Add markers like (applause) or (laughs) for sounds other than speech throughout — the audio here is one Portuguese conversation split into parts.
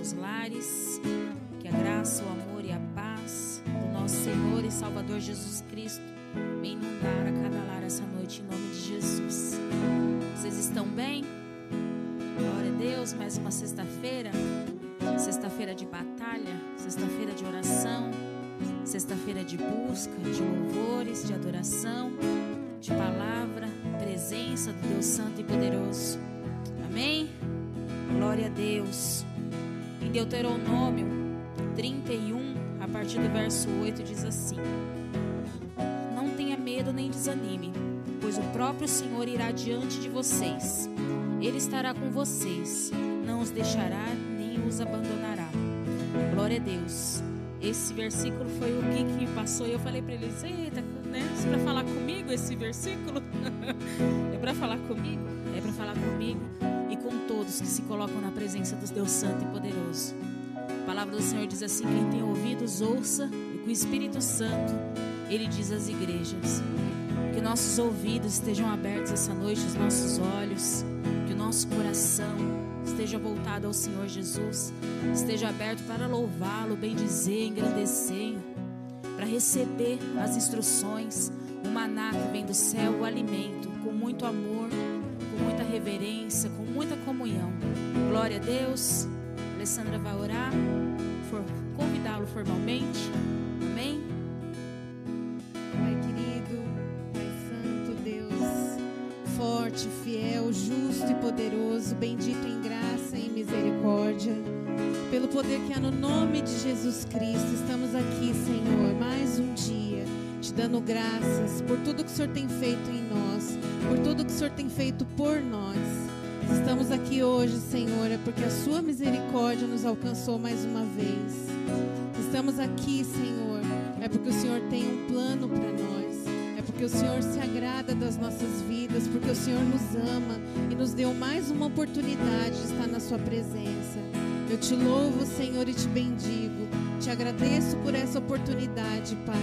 seus lares. Que a graça, o amor e a paz do nosso Senhor e Salvador Jesus Cristo venha inundar a cada lar essa noite em nome de Jesus. Vocês estão bem? Glória a Deus, mais uma sexta-feira. Sexta-feira de batalha, sexta-feira de oração, sexta-feira de busca, de louvores, de adoração, de palavra, presença do Deus Santo e Poderoso. Amém? Glória a Deus. Em Deuteronômio 31, a partir do verso 8, diz assim: Não tenha medo nem desanime, pois o próprio Senhor irá diante de vocês. Ele estará com vocês, não os deixará nem os abandonará. Glória a Deus. Esse versículo foi o que, que passou e eu falei para eles: Eita, né? Isso é para falar comigo esse versículo? (laughs) é para falar comigo? É para falar comigo e com todos que se colocam na presença do Deus Santo e Poderoso. A palavra do Senhor diz assim: quem tem ouvidos, ouça, e com o Espírito Santo, ele diz às igrejas. Que nossos ouvidos estejam abertos essa noite, os nossos olhos, que o nosso coração esteja voltado ao Senhor Jesus, esteja aberto para louvá-lo, bendizer, engrandecer, para receber as instruções, o maná que vem do céu, o alimento, com muito amor, com muita reverência, com muita comunhão. Glória a Deus. Alessandra vai orar, convidá-lo formalmente. Amém. Justo e poderoso, bendito em graça e misericórdia. Pelo poder que há no nome de Jesus Cristo, estamos aqui, Senhor, mais um dia, te dando graças por tudo que o Senhor tem feito em nós, por tudo que o Senhor tem feito por nós. Estamos aqui hoje, Senhor, é porque a Sua misericórdia nos alcançou mais uma vez. Estamos aqui, Senhor, é porque o Senhor tem um plano para nós. Porque o Senhor se agrada das nossas vidas, porque o Senhor nos ama e nos deu mais uma oportunidade de estar na Sua presença. Eu te louvo, Senhor, e te bendigo. Te agradeço por essa oportunidade, Pai,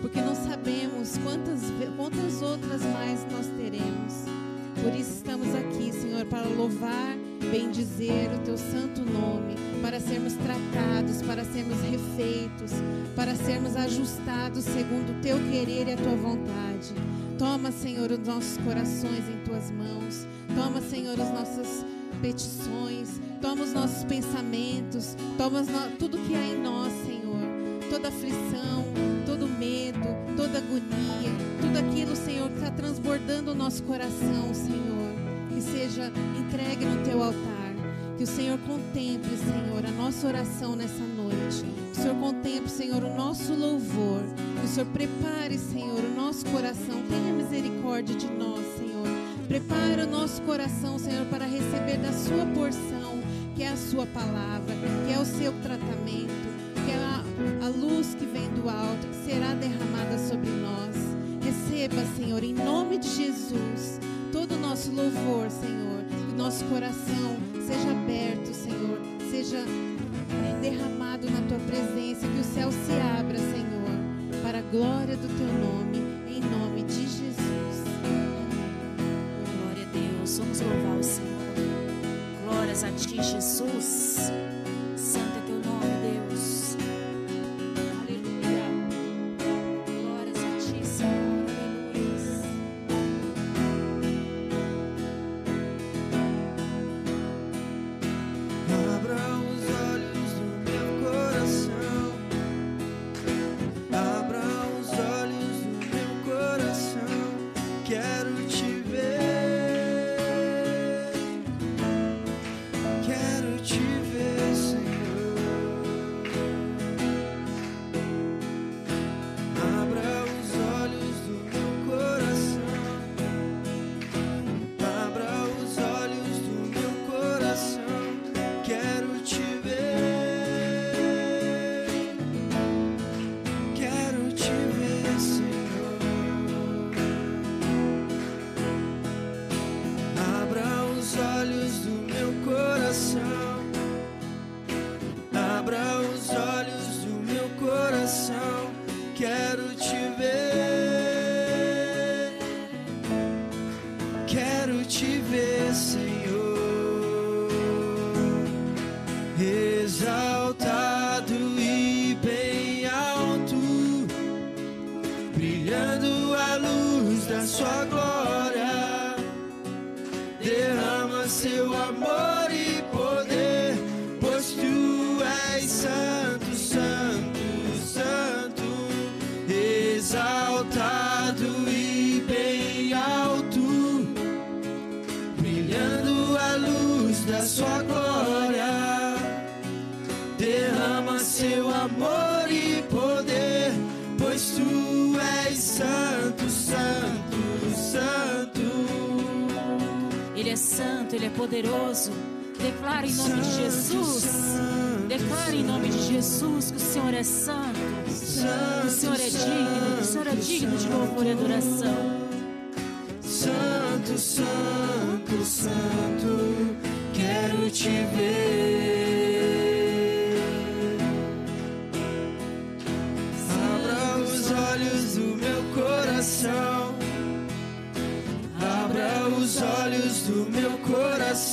porque não sabemos quantas, quantas outras mais nós teremos. Por isso estamos aqui, Senhor, para louvar, bendizer o teu santo nome, para sermos tratados, para sermos refeitos, para sermos ajustados segundo o teu querer e a tua vontade. Toma, Senhor, os nossos corações em tuas mãos. Toma, Senhor, as nossas petições. Toma os nossos pensamentos. Toma no- tudo que há em nós, Senhor. Toda aflição, todo medo, toda agonia, tudo aquilo, Senhor, que está transbordando o nosso coração, Senhor. Que seja entregue no teu altar. Que o Senhor contemple, Senhor, a nossa oração nessa noite. Que o Senhor contemple, Senhor, o nosso louvor. Que o Senhor prepare, Senhor, o nosso coração. Tenha misericórdia de nós, Senhor. Prepara o nosso coração, Senhor, para receber da sua porção, que é a sua palavra, que é o seu tratamento, que é a, a luz que vem do alto, que será derramada sobre nós. Receba, Senhor, em nome de Jesus, todo o nosso louvor, Senhor. Que o nosso coração seja aberto, Senhor. Seja é, derramado na tua presença. Que o céu se abra, Senhor, para a glória do teu nome. Em nome de Jesus. Glória a Deus. Vamos louvar o Senhor. Glórias a ti, Jesus. Te ver, Senhor. Poderoso. Declara em nome de Jesus. Declara em nome de Jesus que o Senhor é santo. Que o Senhor é digno. Que o Senhor é digno de louvor e adoração. Santo, santo, santo, quero te ver.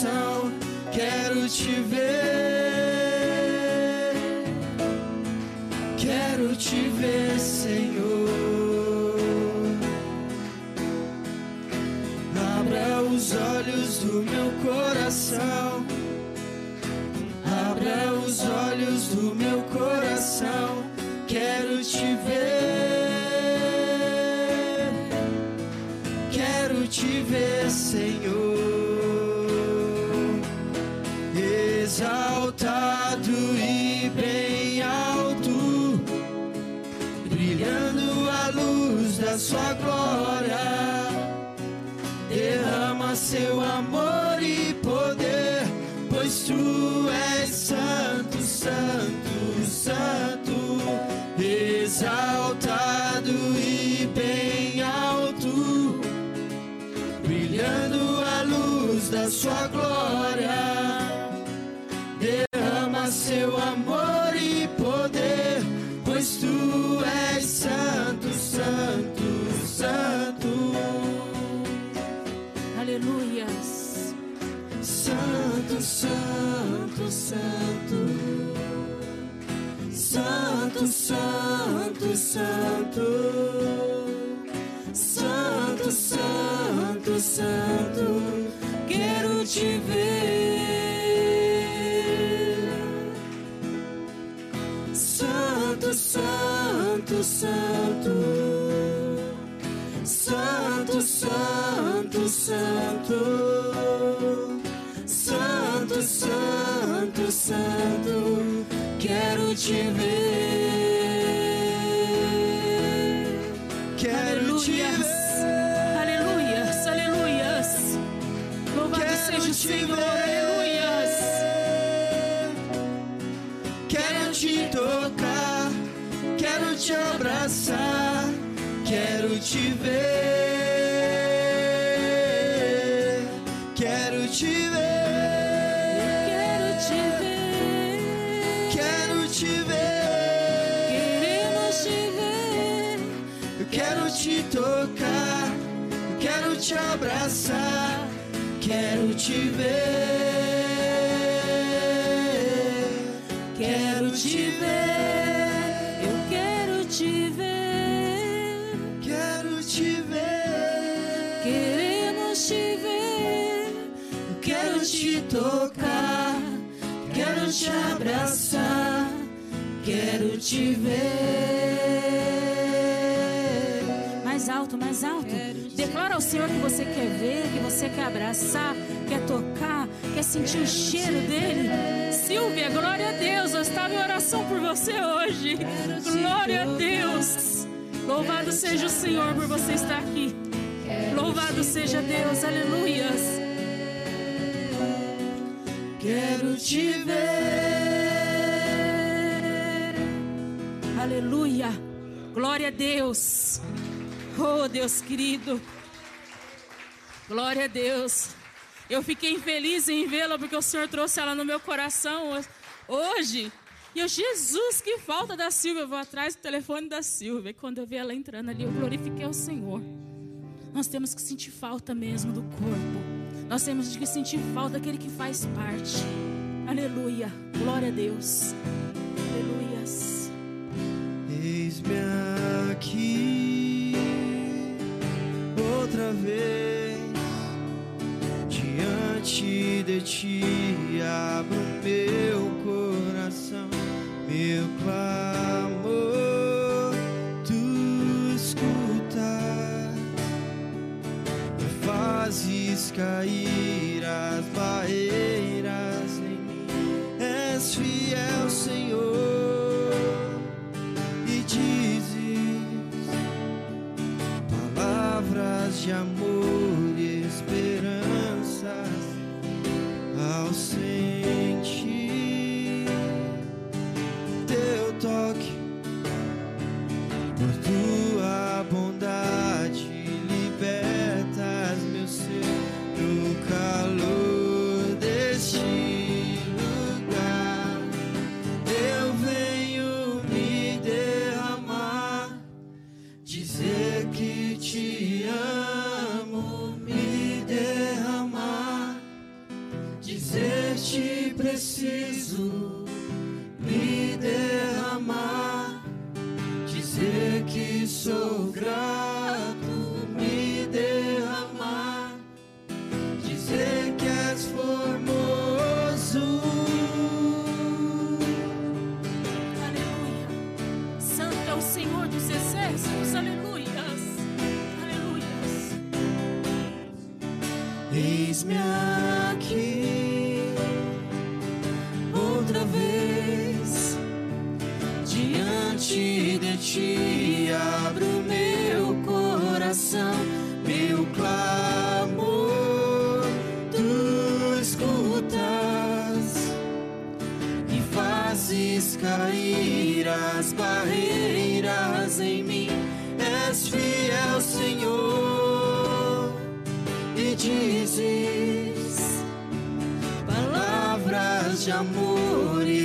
Coração. Quero te ver. Quero te ver, Senhor. Abra os olhos do meu coração. Abra os olhos do meu coração. Quero te ver. Quero te ver, Senhor. Sua glória derrama seu amor e poder, pois tu és santo, santo, santo, exaltado e bem alto, brilhando a luz da sua glória. Derrama seu amor Santo, santo, santo. Santo, santo, santo. Santo, santo. Quero te ver. Santo, santo. Santo, santo, santo. Santo, santo. Quero te ver. Quero te Aleluias. ver. Aleluias. Aleluias. Louvado Quero seja o te Senhor. ver. Aleluias. Quero te tocar, quero te abraçar, quero te ver, quero te ver, abraçar, quero te ver, quero te ver. Eu quero te ver. Quero te ver, Queremos te ver. quero te tocar, quero te abraçar, quero te ver. Mais alto, mais alto. Ao Senhor que você quer ver, que você quer abraçar, quer tocar, quer sentir o cheiro dele. Silvia, glória a Deus. Eu estava em oração por você hoje. Glória a Deus. Louvado seja o Senhor por você estar aqui. Louvado seja Deus. Aleluias. Quero te ver, Aleluia. Glória a Deus. Oh, Deus querido. Glória a Deus. Eu fiquei feliz em vê-la porque o Senhor trouxe ela no meu coração ho- hoje. E eu, Jesus, que falta da Silvia. Eu vou atrás do telefone da Silvia. E quando eu vi ela entrando ali, eu glorifiquei o Senhor. Nós temos que sentir falta mesmo do corpo. Nós temos que sentir falta daquele que faz parte. Aleluia. Glória a Deus. Aleluias. Eis-me aqui outra vez diante de ti. Abro meu coração, meu clamor, tu escutas e fazes cair as barreiras em mim. És fiel, Senhor e dizes palavras de amor ao fazes cair as barreiras em mim. És fiel, Senhor e dizes palavras de amor e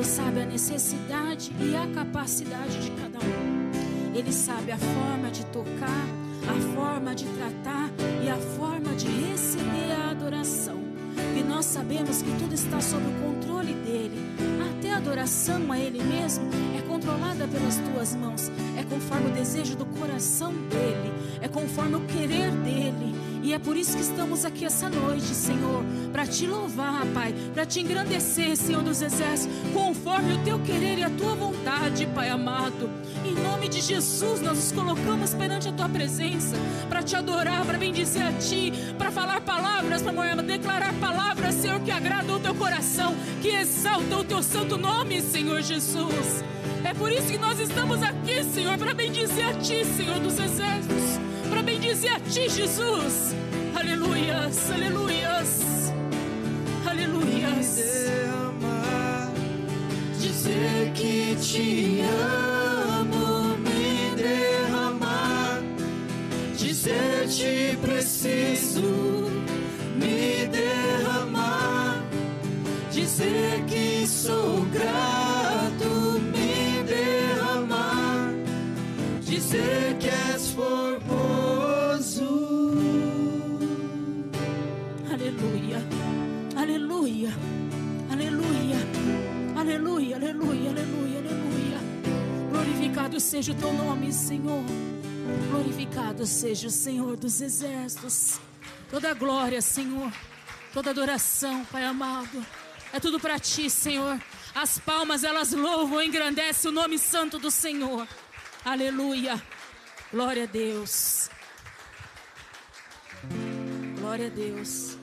Deus sabe a necessidade e a capacidade de cada um. Ele sabe a forma de tocar, a forma de tratar e a forma de receber a adoração. E nós sabemos que tudo está sob o controle dele. Até a adoração a ele mesmo é controlada pelas tuas mãos. É conforme o desejo do coração dele. É conforme o querer dele. E é por isso que estamos aqui essa noite, Senhor, para te louvar, Pai, para te engrandecer, Senhor dos Exércitos, conforme o teu querer e a tua vontade, Pai amado. Em nome de Jesus, nós nos colocamos perante a tua presença para te adorar, para bendizer a ti, para falar palavras, para declarar palavras, Senhor, que agradam o teu coração, que exaltam o teu santo nome, Senhor Jesus. É por isso que nós estamos aqui, Senhor, para bendizer a ti, Senhor dos Exércitos dizer a ti, Jesus. Aleluias, aleluias, aleluias. Me amar, dizer que te amo, me derramar, dizer te preciso, me derramar, dizer que sou grato, me derramar, dizer que és por Aleluia. Aleluia. Aleluia, aleluia, aleluia, aleluia. Glorificado seja o teu nome, Senhor. Glorificado seja o Senhor dos exércitos. Toda glória, Senhor. Toda adoração, Pai amado. É tudo para ti, Senhor. As palmas elas louvam, engrandecem o nome santo do Senhor. Aleluia. Glória a Deus. Glória a Deus.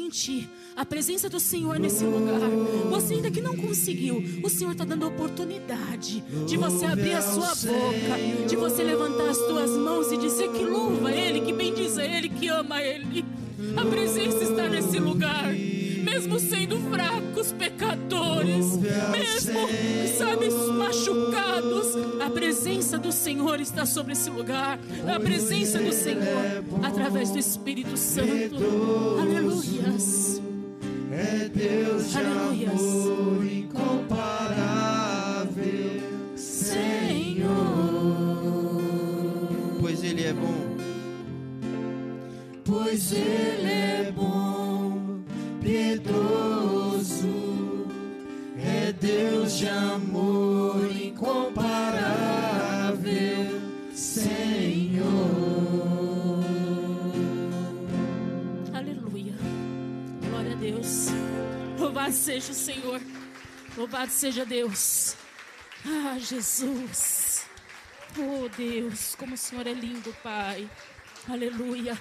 sentir a presença do Senhor nesse lugar. Você ainda que não conseguiu, o Senhor está dando a oportunidade de você abrir a sua boca, de você levantar as suas mãos e dizer que louva Ele, que bendiza Ele, que ama Ele. A presença está nesse lugar. Mesmo sendo fracos, pecadores Senhor está sobre esse lugar. A presença do é Senhor através do Espírito Santo. Aleluias. É Deus de amor incomparável, Senhor. Pois Ele é bom. Pois Ele seja o Senhor. Louvado seja Deus. Ah, Jesus. Oh, Deus, como o Senhor é lindo, Pai. Aleluia.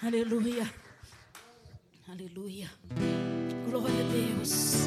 Aleluia. Aleluia. Glória a Deus.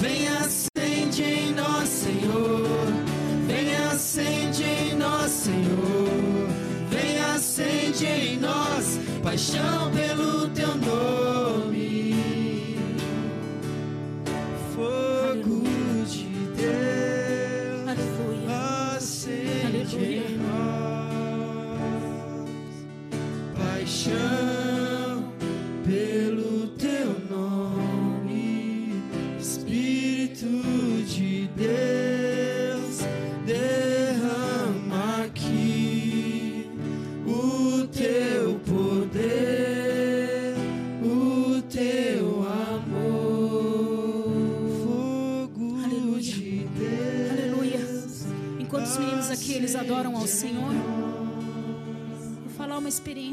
Vem acende em nós, Senhor. Vem acende em nós, Senhor. Vem acende em nós paixão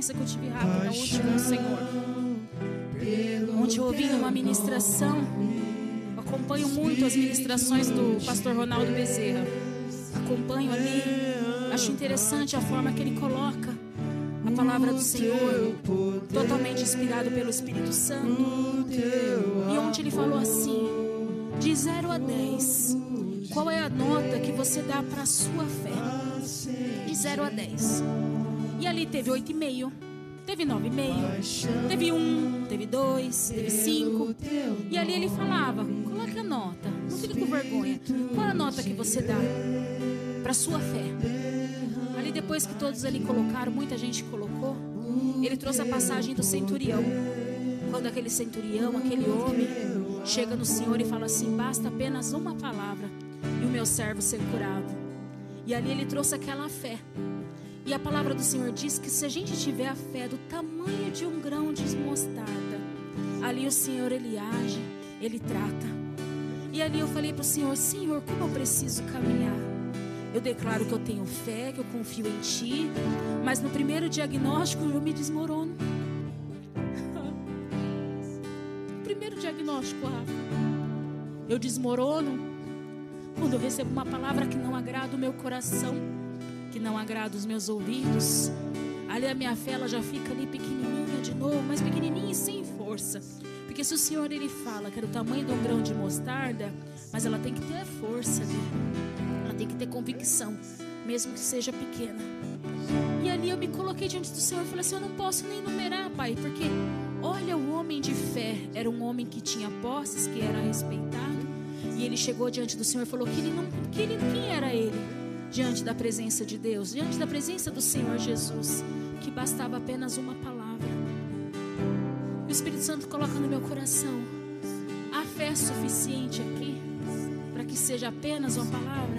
experiência que eu tive rápida hoje com o Senhor. Onde eu ouvi uma ministração, eu acompanho muito as ministrações do pastor Ronaldo Bezerra. Acompanho ali, acho interessante a forma que ele coloca a palavra do Senhor, totalmente inspirado pelo Espírito Santo. E onde ele falou assim: de 0 a 10, qual é a nota que você dá para a sua fé? De 0 a 10. E ali teve 8,5, teve 9,5, teve 1, teve 2, teve 5. E ali ele falava: coloque a nota, não fique com vergonha. Qual a nota que você dá para sua fé? Ali depois que todos ali colocaram, muita gente colocou, ele trouxe a passagem do centurião. Quando aquele centurião, aquele homem, chega no Senhor e fala assim: basta apenas uma palavra e o meu servo ser curado. E ali ele trouxe aquela fé. E a palavra do Senhor diz que se a gente tiver a fé do tamanho de um grão de mostarda, ali o Senhor ele age, ele trata. E ali eu falei para o Senhor: Senhor, como eu preciso caminhar? Eu declaro que eu tenho fé, que eu confio em Ti, mas no primeiro diagnóstico eu me desmorono. (laughs) primeiro diagnóstico, eu desmorono quando eu recebo uma palavra que não agrada o meu coração, que não agrada os meus ouvidos. Ali a minha fé ela já fica ali pequenininha de novo, mas pequenininha e sem força. Porque se o Senhor ele fala que é do tamanho de um grão de mostarda, mas ela tem que ter força ali. Ela tem que ter convicção, mesmo que seja pequena. E ali eu me coloquei diante do Senhor e falei assim: eu não posso nem numerar, Pai, porque olha, o homem de fé era um homem que tinha posses, que era respeitado. E ele chegou diante do Senhor e falou que ele não, que ele, quem era ele diante da presença de Deus, diante da presença do Senhor Jesus, que bastava apenas uma palavra. O Espírito Santo coloca no meu coração a fé suficiente aqui para que seja apenas uma palavra.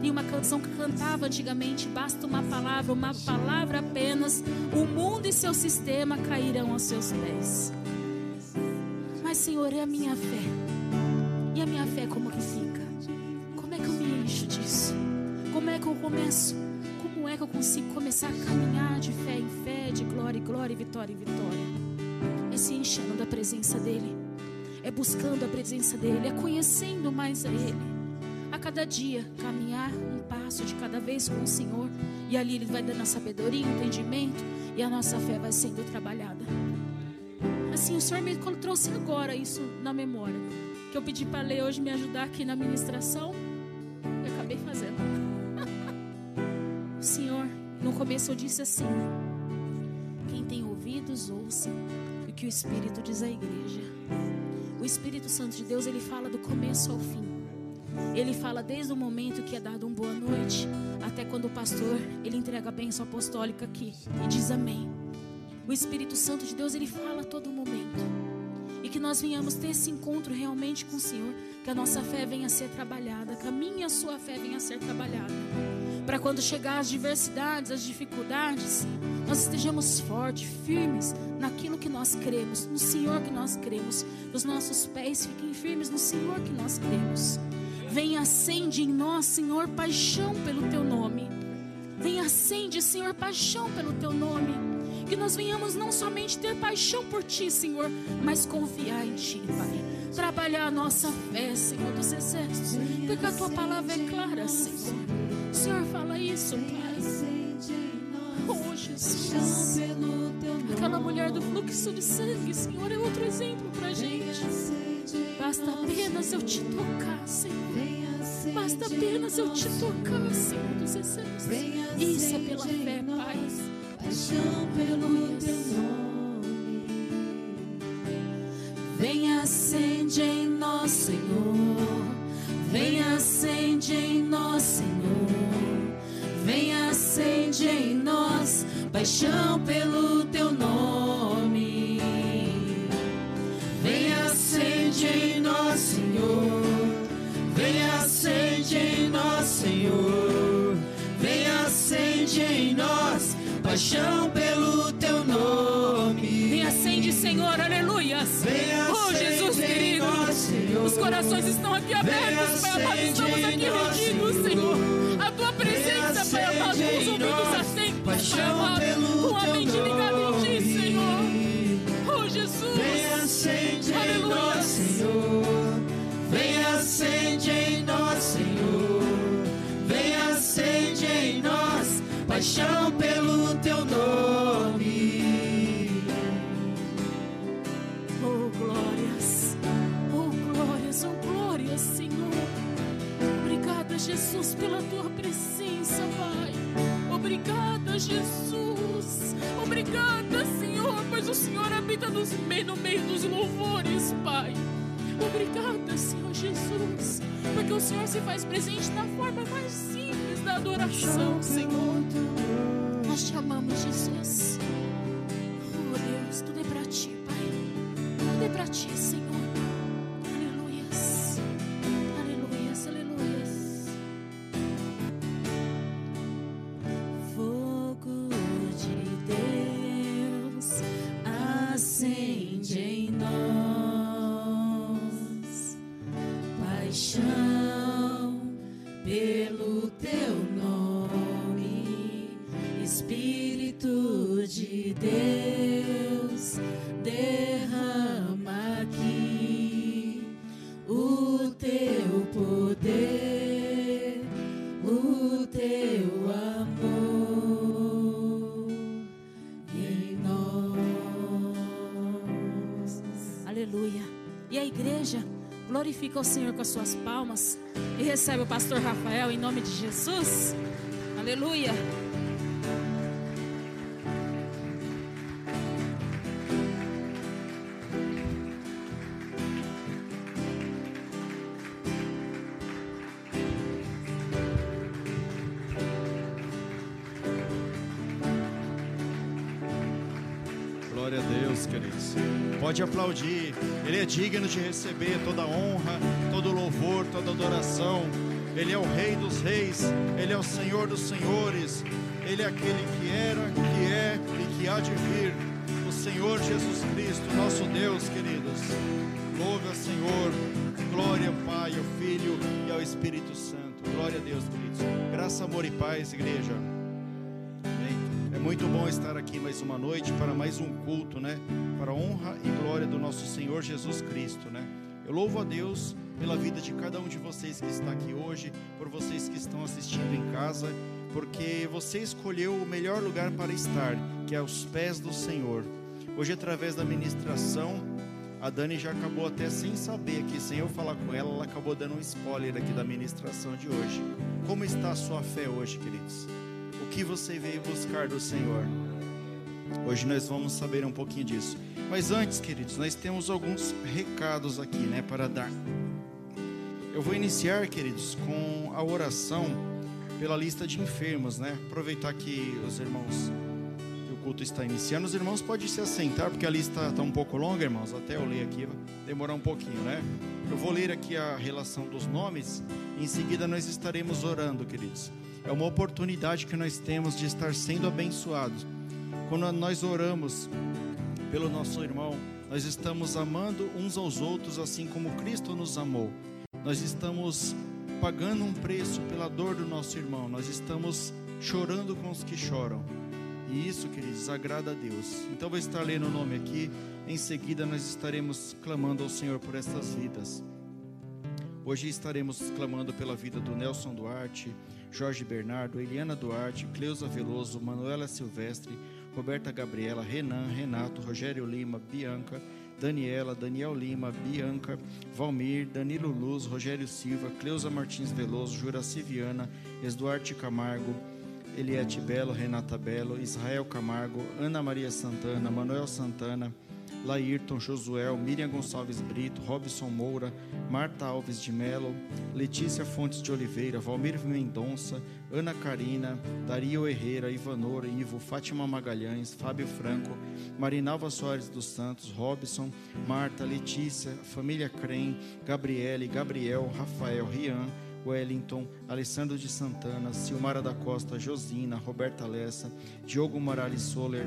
Tem uma canção que cantava antigamente: basta uma palavra, uma palavra apenas, o mundo e seu sistema cairão aos seus pés. Mas, Senhor, é a minha fé. E a minha fé como que fica? Como é que eu começo? Como é que eu consigo começar a caminhar de fé em fé, de glória em glória, e vitória em vitória? É se enchendo da presença dEle, é buscando a presença dEle, é conhecendo mais a Ele. A cada dia, caminhar um passo de cada vez com o Senhor, e ali Ele vai dando a sabedoria, entendimento, e a nossa fé vai sendo trabalhada. Assim, o Senhor me trouxe agora isso na memória que eu pedi para ler hoje me ajudar aqui na ministração. Começo eu disse assim: quem tem ouvidos, ouça o que o Espírito diz à igreja. O Espírito Santo de Deus, ele fala do começo ao fim. Ele fala desde o momento que é dado um boa noite até quando o pastor ele entrega a bênção apostólica aqui e diz amém. O Espírito Santo de Deus ele fala a todo momento e que nós venhamos ter esse encontro realmente com o Senhor, que a nossa fé venha a ser trabalhada, que a minha a sua fé venha a ser trabalhada, para quando chegar as diversidades, as dificuldades, nós estejamos fortes, firmes naquilo que nós cremos, no Senhor que nós cremos, os nossos pés fiquem firmes no Senhor que nós cremos. Vem acende em nós, Senhor, paixão pelo teu nome. Vem acende, Senhor, paixão pelo teu nome. Que nós venhamos não somente ter paixão por ti, Senhor, mas confiar em ti, Pai. Trabalhar a nossa fé, Senhor dos exércitos, porque a tua palavra é clara, Senhor. O Senhor fala isso, Pai. Oh, Jesus. Aquela mulher do fluxo de sangue, Senhor, é outro exemplo pra gente. Basta apenas eu te tocar, Senhor. Basta apenas eu te tocar, Senhor dos exércitos. Isso é pela fé, Pai. Paixão pelo teu nome. Vem acende em nós, Senhor. Vem acende em nós, Senhor. Vem acende em nós paixão pelo paixão pelo teu nome. Vem acende, Senhor, aleluia. Vem Oh, Jesus querido. nós, Senhor. Os corações estão aqui abertos, Pai amado. Estamos aqui rendidos, Senhor. Jesus, pela tua presença, Pai. Obrigada, Jesus. Obrigada, Senhor, pois o Senhor habita nos meio, no meio dos louvores, Pai. Obrigada, Senhor Jesus, porque o Senhor se faz presente na forma mais simples da adoração, Senhor. Nós te amamos, Jesus. Oh, Deus, tudo é para ti, Pai. Tudo é para ti, Senhor. Espírito de Deus derrama aqui o teu poder, o teu amor em nós. Aleluia. E a igreja glorifica o Senhor com as suas palmas e recebe o pastor Rafael em nome de Jesus. Aleluia. Aplaudir. Ele é digno de receber toda honra, todo louvor, toda adoração. Ele é o Rei dos Reis. Ele é o Senhor dos Senhores. Ele é aquele que era, que é e que há de vir. O Senhor Jesus Cristo, nosso Deus, queridos. Louve ao Senhor. Glória ao Pai, ao Filho e ao Espírito Santo. Glória a Deus, queridos. Graça, amor e paz, igreja. Muito bom estar aqui mais uma noite para mais um culto, né? Para a honra e glória do nosso Senhor Jesus Cristo, né? Eu louvo a Deus pela vida de cada um de vocês que está aqui hoje, por vocês que estão assistindo em casa, porque você escolheu o melhor lugar para estar, que é aos pés do Senhor. Hoje, através da ministração, a Dani já acabou até sem saber aqui, sem eu falar com ela, ela acabou dando um spoiler aqui da ministração de hoje. Como está a sua fé hoje, queridos? Que você veio buscar do Senhor? Hoje nós vamos saber um pouquinho disso. Mas antes, queridos, nós temos alguns recados aqui, né, para dar. Eu vou iniciar, queridos, com a oração pela lista de enfermos, né? Aproveitar que os irmãos o culto está iniciando, os irmãos podem se assentar, porque a lista está um pouco longa, irmãos. Até eu ler aqui, vai demorar um pouquinho, né? Eu vou ler aqui a relação dos nomes, em seguida nós estaremos orando, queridos. É uma oportunidade que nós temos de estar sendo abençoados. Quando nós oramos pelo nosso irmão, nós estamos amando uns aos outros assim como Cristo nos amou. Nós estamos pagando um preço pela dor do nosso irmão, nós estamos chorando com os que choram. E isso, queridos, agrada a Deus. Então vou estar lendo o nome aqui, em seguida nós estaremos clamando ao Senhor por estas vidas. Hoje estaremos clamando pela vida do Nelson Duarte, Jorge Bernardo, Eliana Duarte, Cleusa Veloso, Manuela Silvestre, Roberta Gabriela, Renan, Renato, Rogério Lima, Bianca, Daniela, Daniel Lima, Bianca, Valmir, Danilo Luz, Rogério Silva, Cleusa Martins Veloso, Juraci Viana, Eduardo Camargo, Eliette Belo, Renata Belo, Israel Camargo, Ana Maria Santana, Manuel Santana, Laírton, Josuel, Miriam Gonçalves Brito, Robson Moura, Marta Alves de Melo, Letícia Fontes de Oliveira, Valmir Mendonça, Ana Karina, Dario Herrera, Ivanor, Ivo, Fátima Magalhães, Fábio Franco, Marinalva Soares dos Santos, Robson, Marta, Letícia, Família Crem, Gabriele, Gabriel, Rafael, Rian, Wellington, Alessandro de Santana, Silmara da Costa, Josina, Roberta Lessa, Diogo Morales Soler,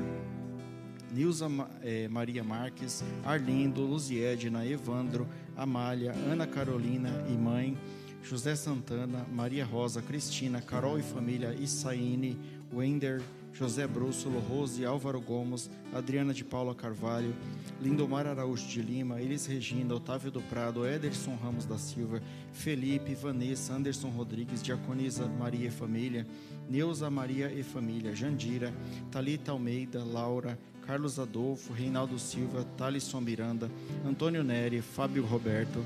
Nilza eh, Maria Marques, Arlindo, Luziedna, Evandro, Amália, Ana Carolina e mãe, José Santana, Maria Rosa, Cristina, Carol e família, Issaine, Wender, José Brússolo, Rose, Álvaro Gomes, Adriana de Paula Carvalho, Lindomar Araújo de Lima, Elis Regina, Otávio do Prado, Ederson Ramos da Silva, Felipe, Vanessa, Anderson Rodrigues, Diaconisa Maria e Família, Neuza Maria e Família, Jandira, Talita Almeida, Laura, Carlos Adolfo, Reinaldo Silva, Thalisson Miranda, Antônio Neri, Fábio Roberto,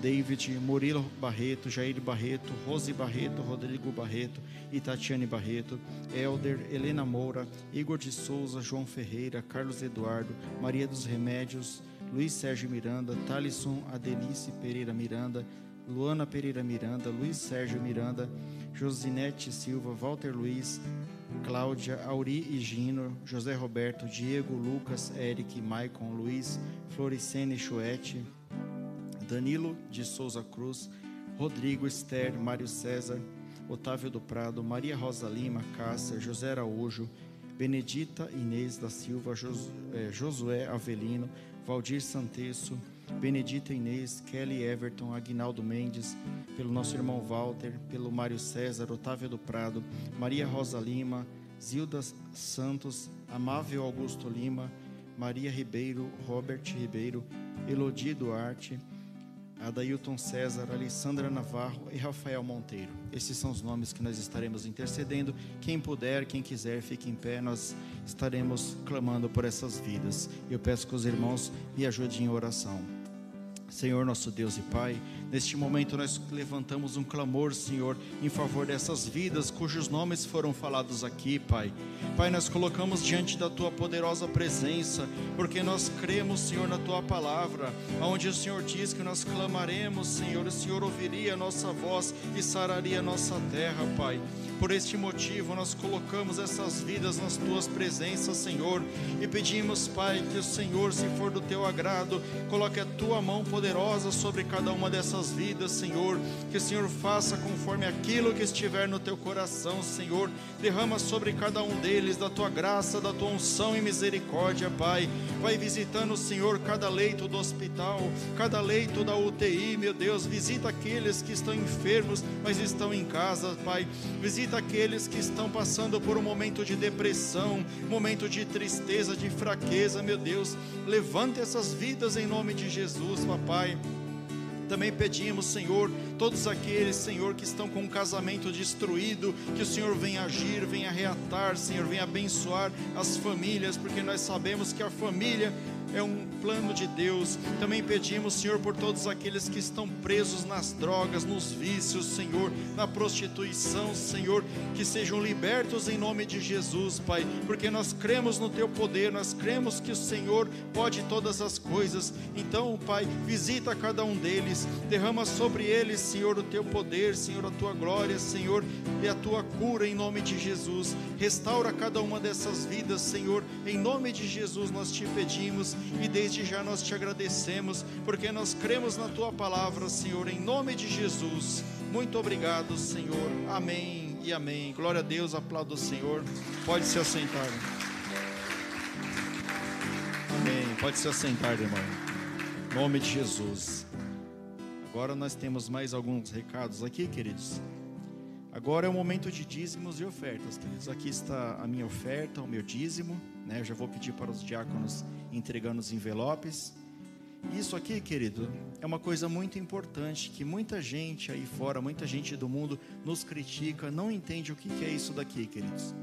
David, Murilo Barreto, Jair Barreto, Rose Barreto, Rodrigo Barreto e Tatiane Barreto, Elder, Helena Moura, Igor de Souza, João Ferreira, Carlos Eduardo, Maria dos Remédios, Luiz Sérgio Miranda, Talisson Adelice Pereira Miranda, Luana Pereira Miranda, Luiz Sérgio Miranda, Josinete Silva, Walter Luiz, Cláudia, Auri e Gino, José Roberto, Diego, Lucas, Eric, Maicon, Luiz, Floricene Chuete, Danilo de Souza Cruz, Rodrigo, Esther, Mário César, Otávio do Prado, Maria Rosa Lima, Cássia, José Araújo, Benedita Inês da Silva, eh, Josué Avelino, Valdir Santesso, Benedita Inês, Kelly Everton, Aguinaldo Mendes, pelo nosso irmão Walter, pelo Mário César, Otávio do Prado, Maria Rosa Lima, Zilda Santos, Amável Augusto Lima, Maria Ribeiro, Robert Ribeiro, Elodie Duarte, Adailton César, Alessandra Navarro e Rafael Monteiro. Esses são os nomes que nós estaremos intercedendo. Quem puder, quem quiser, fique em pé. Nós estaremos clamando por essas vidas. Eu peço que os irmãos me ajudem em oração. Senhor nosso Deus e Pai, neste momento nós levantamos um clamor, Senhor, em favor dessas vidas cujos nomes foram falados aqui, Pai. Pai, nós colocamos diante da tua poderosa presença, porque nós cremos, Senhor, na tua palavra, onde o Senhor diz que nós clamaremos, Senhor, o Senhor ouviria a nossa voz e sararia a nossa terra, Pai. Por este motivo, nós colocamos essas vidas nas tuas presenças, Senhor, e pedimos, Pai, que o Senhor, se for do teu agrado, coloque a tua mão poderosa sobre cada uma dessas vidas, Senhor. Que o Senhor faça conforme aquilo que estiver no teu coração, Senhor. Derrama sobre cada um deles da tua graça, da tua unção e misericórdia, Pai. Vai visitando, Senhor, cada leito do hospital, cada leito da UTI, meu Deus. Visita aqueles que estão enfermos, mas estão em casa, Pai. Visita Visita aqueles que estão passando por um momento de depressão, momento de tristeza, de fraqueza, meu Deus. Levante essas vidas em nome de Jesus, papai. Também pedimos, Senhor, todos aqueles, Senhor, que estão com um casamento destruído, que o Senhor venha agir, venha reatar, Senhor, venha abençoar as famílias, porque nós sabemos que a família é um plano de Deus. Também pedimos, Senhor, por todos aqueles que estão presos nas drogas, nos vícios, Senhor, na prostituição, Senhor, que sejam libertos em nome de Jesus, Pai, porque nós cremos no Teu poder, nós cremos que o Senhor pode todas as coisas. Então, Pai, visita cada um deles, derrama sobre eles, Senhor, o Teu poder, Senhor, a Tua glória, Senhor, e a Tua cura em nome de Jesus. Restaura cada uma dessas vidas, Senhor, em nome de Jesus nós te pedimos e desde já nós te agradecemos, porque nós cremos na tua palavra, Senhor, em nome de Jesus. Muito obrigado, Senhor. Amém e amém. Glória a Deus, aplaudo o Senhor. Pode se assentar. Amém. Pode se assentar, irmão. Em nome de Jesus. Agora nós temos mais alguns recados aqui, queridos. Agora é o momento de dízimos e ofertas, queridos. Aqui está a minha oferta, o meu dízimo. Né? Eu já vou pedir para os diáconos entregando os envelopes. Isso aqui, querido, é uma coisa muito importante que muita gente aí fora, muita gente do mundo nos critica, não entende o que é isso daqui, queridos.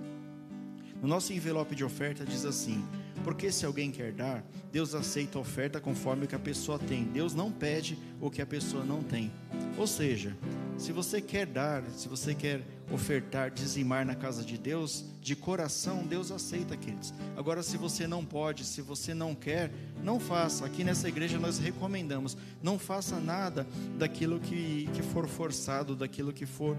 No nosso envelope de oferta diz assim: porque se alguém quer dar, Deus aceita a oferta conforme o que a pessoa tem. Deus não pede o que a pessoa não tem. Ou seja, se você quer dar, se você quer ofertar, dizimar na casa de Deus, de coração, Deus aceita, queridos. Agora, se você não pode, se você não quer, não faça. Aqui nessa igreja nós recomendamos: não faça nada daquilo que, que for forçado, daquilo que for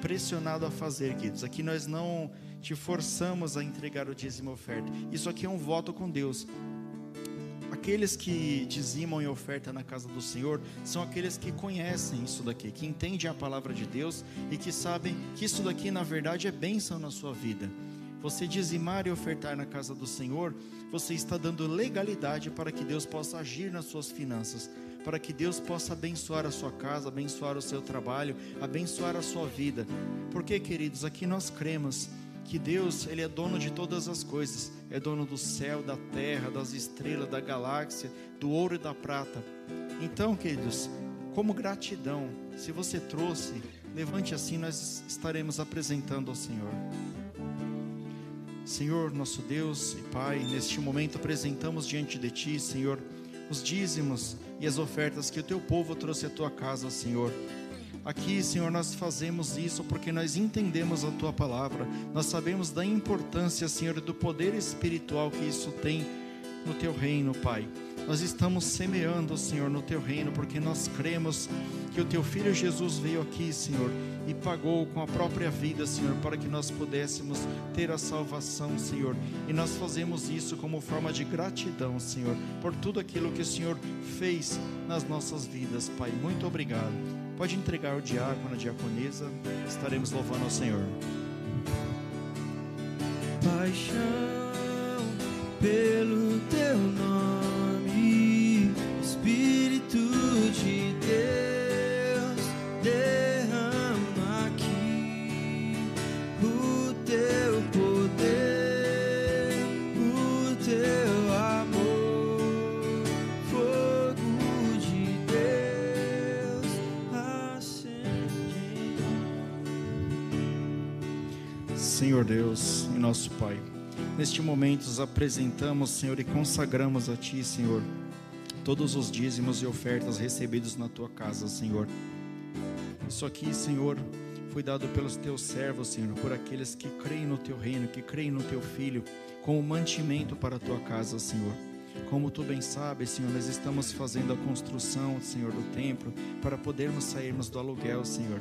pressionado a fazer, queridos. Aqui nós não te forçamos a entregar o dízimo oferta. Isso aqui é um voto com Deus. Aqueles que dizimam em oferta na casa do Senhor são aqueles que conhecem isso daqui, que entendem a palavra de Deus e que sabem que isso daqui na verdade é bênção na sua vida. Você dizimar e ofertar na casa do Senhor, você está dando legalidade para que Deus possa agir nas suas finanças, para que Deus possa abençoar a sua casa, abençoar o seu trabalho, abençoar a sua vida. Porque, queridos, aqui nós cremos que Deus, ele é dono de todas as coisas, é dono do céu, da terra, das estrelas, da galáxia, do ouro e da prata. Então, queridos, como gratidão, se você trouxe, levante assim, nós estaremos apresentando ao Senhor. Senhor, nosso Deus e Pai, neste momento apresentamos diante de Ti, Senhor, os dízimos e as ofertas que o Teu povo trouxe à Tua casa, Senhor. Aqui, Senhor, nós fazemos isso porque nós entendemos a tua palavra, nós sabemos da importância, Senhor, do poder espiritual que isso tem no teu reino, Pai. Nós estamos semeando, Senhor, no teu reino, porque nós cremos que o teu filho Jesus veio aqui, Senhor, e pagou com a própria vida, Senhor, para que nós pudéssemos ter a salvação, Senhor. E nós fazemos isso como forma de gratidão, Senhor, por tudo aquilo que o Senhor fez nas nossas vidas, Pai. Muito obrigado. Pode entregar o diácono, a diaconisa, estaremos louvando ao Senhor. Paixão pelo teu nome, Espírito de Deus, derrama Senhor Deus e nosso Pai, neste momento nos apresentamos, Senhor, e consagramos a Ti, Senhor, todos os dízimos e ofertas recebidos na Tua casa, Senhor. Isso aqui, Senhor, foi dado pelos Teus servos, Senhor, por aqueles que creem no Teu reino, que creem no Teu Filho, como mantimento para a Tua casa, Senhor. Como Tu bem sabes, Senhor, nós estamos fazendo a construção, Senhor, do templo, para podermos sairmos do aluguel, Senhor.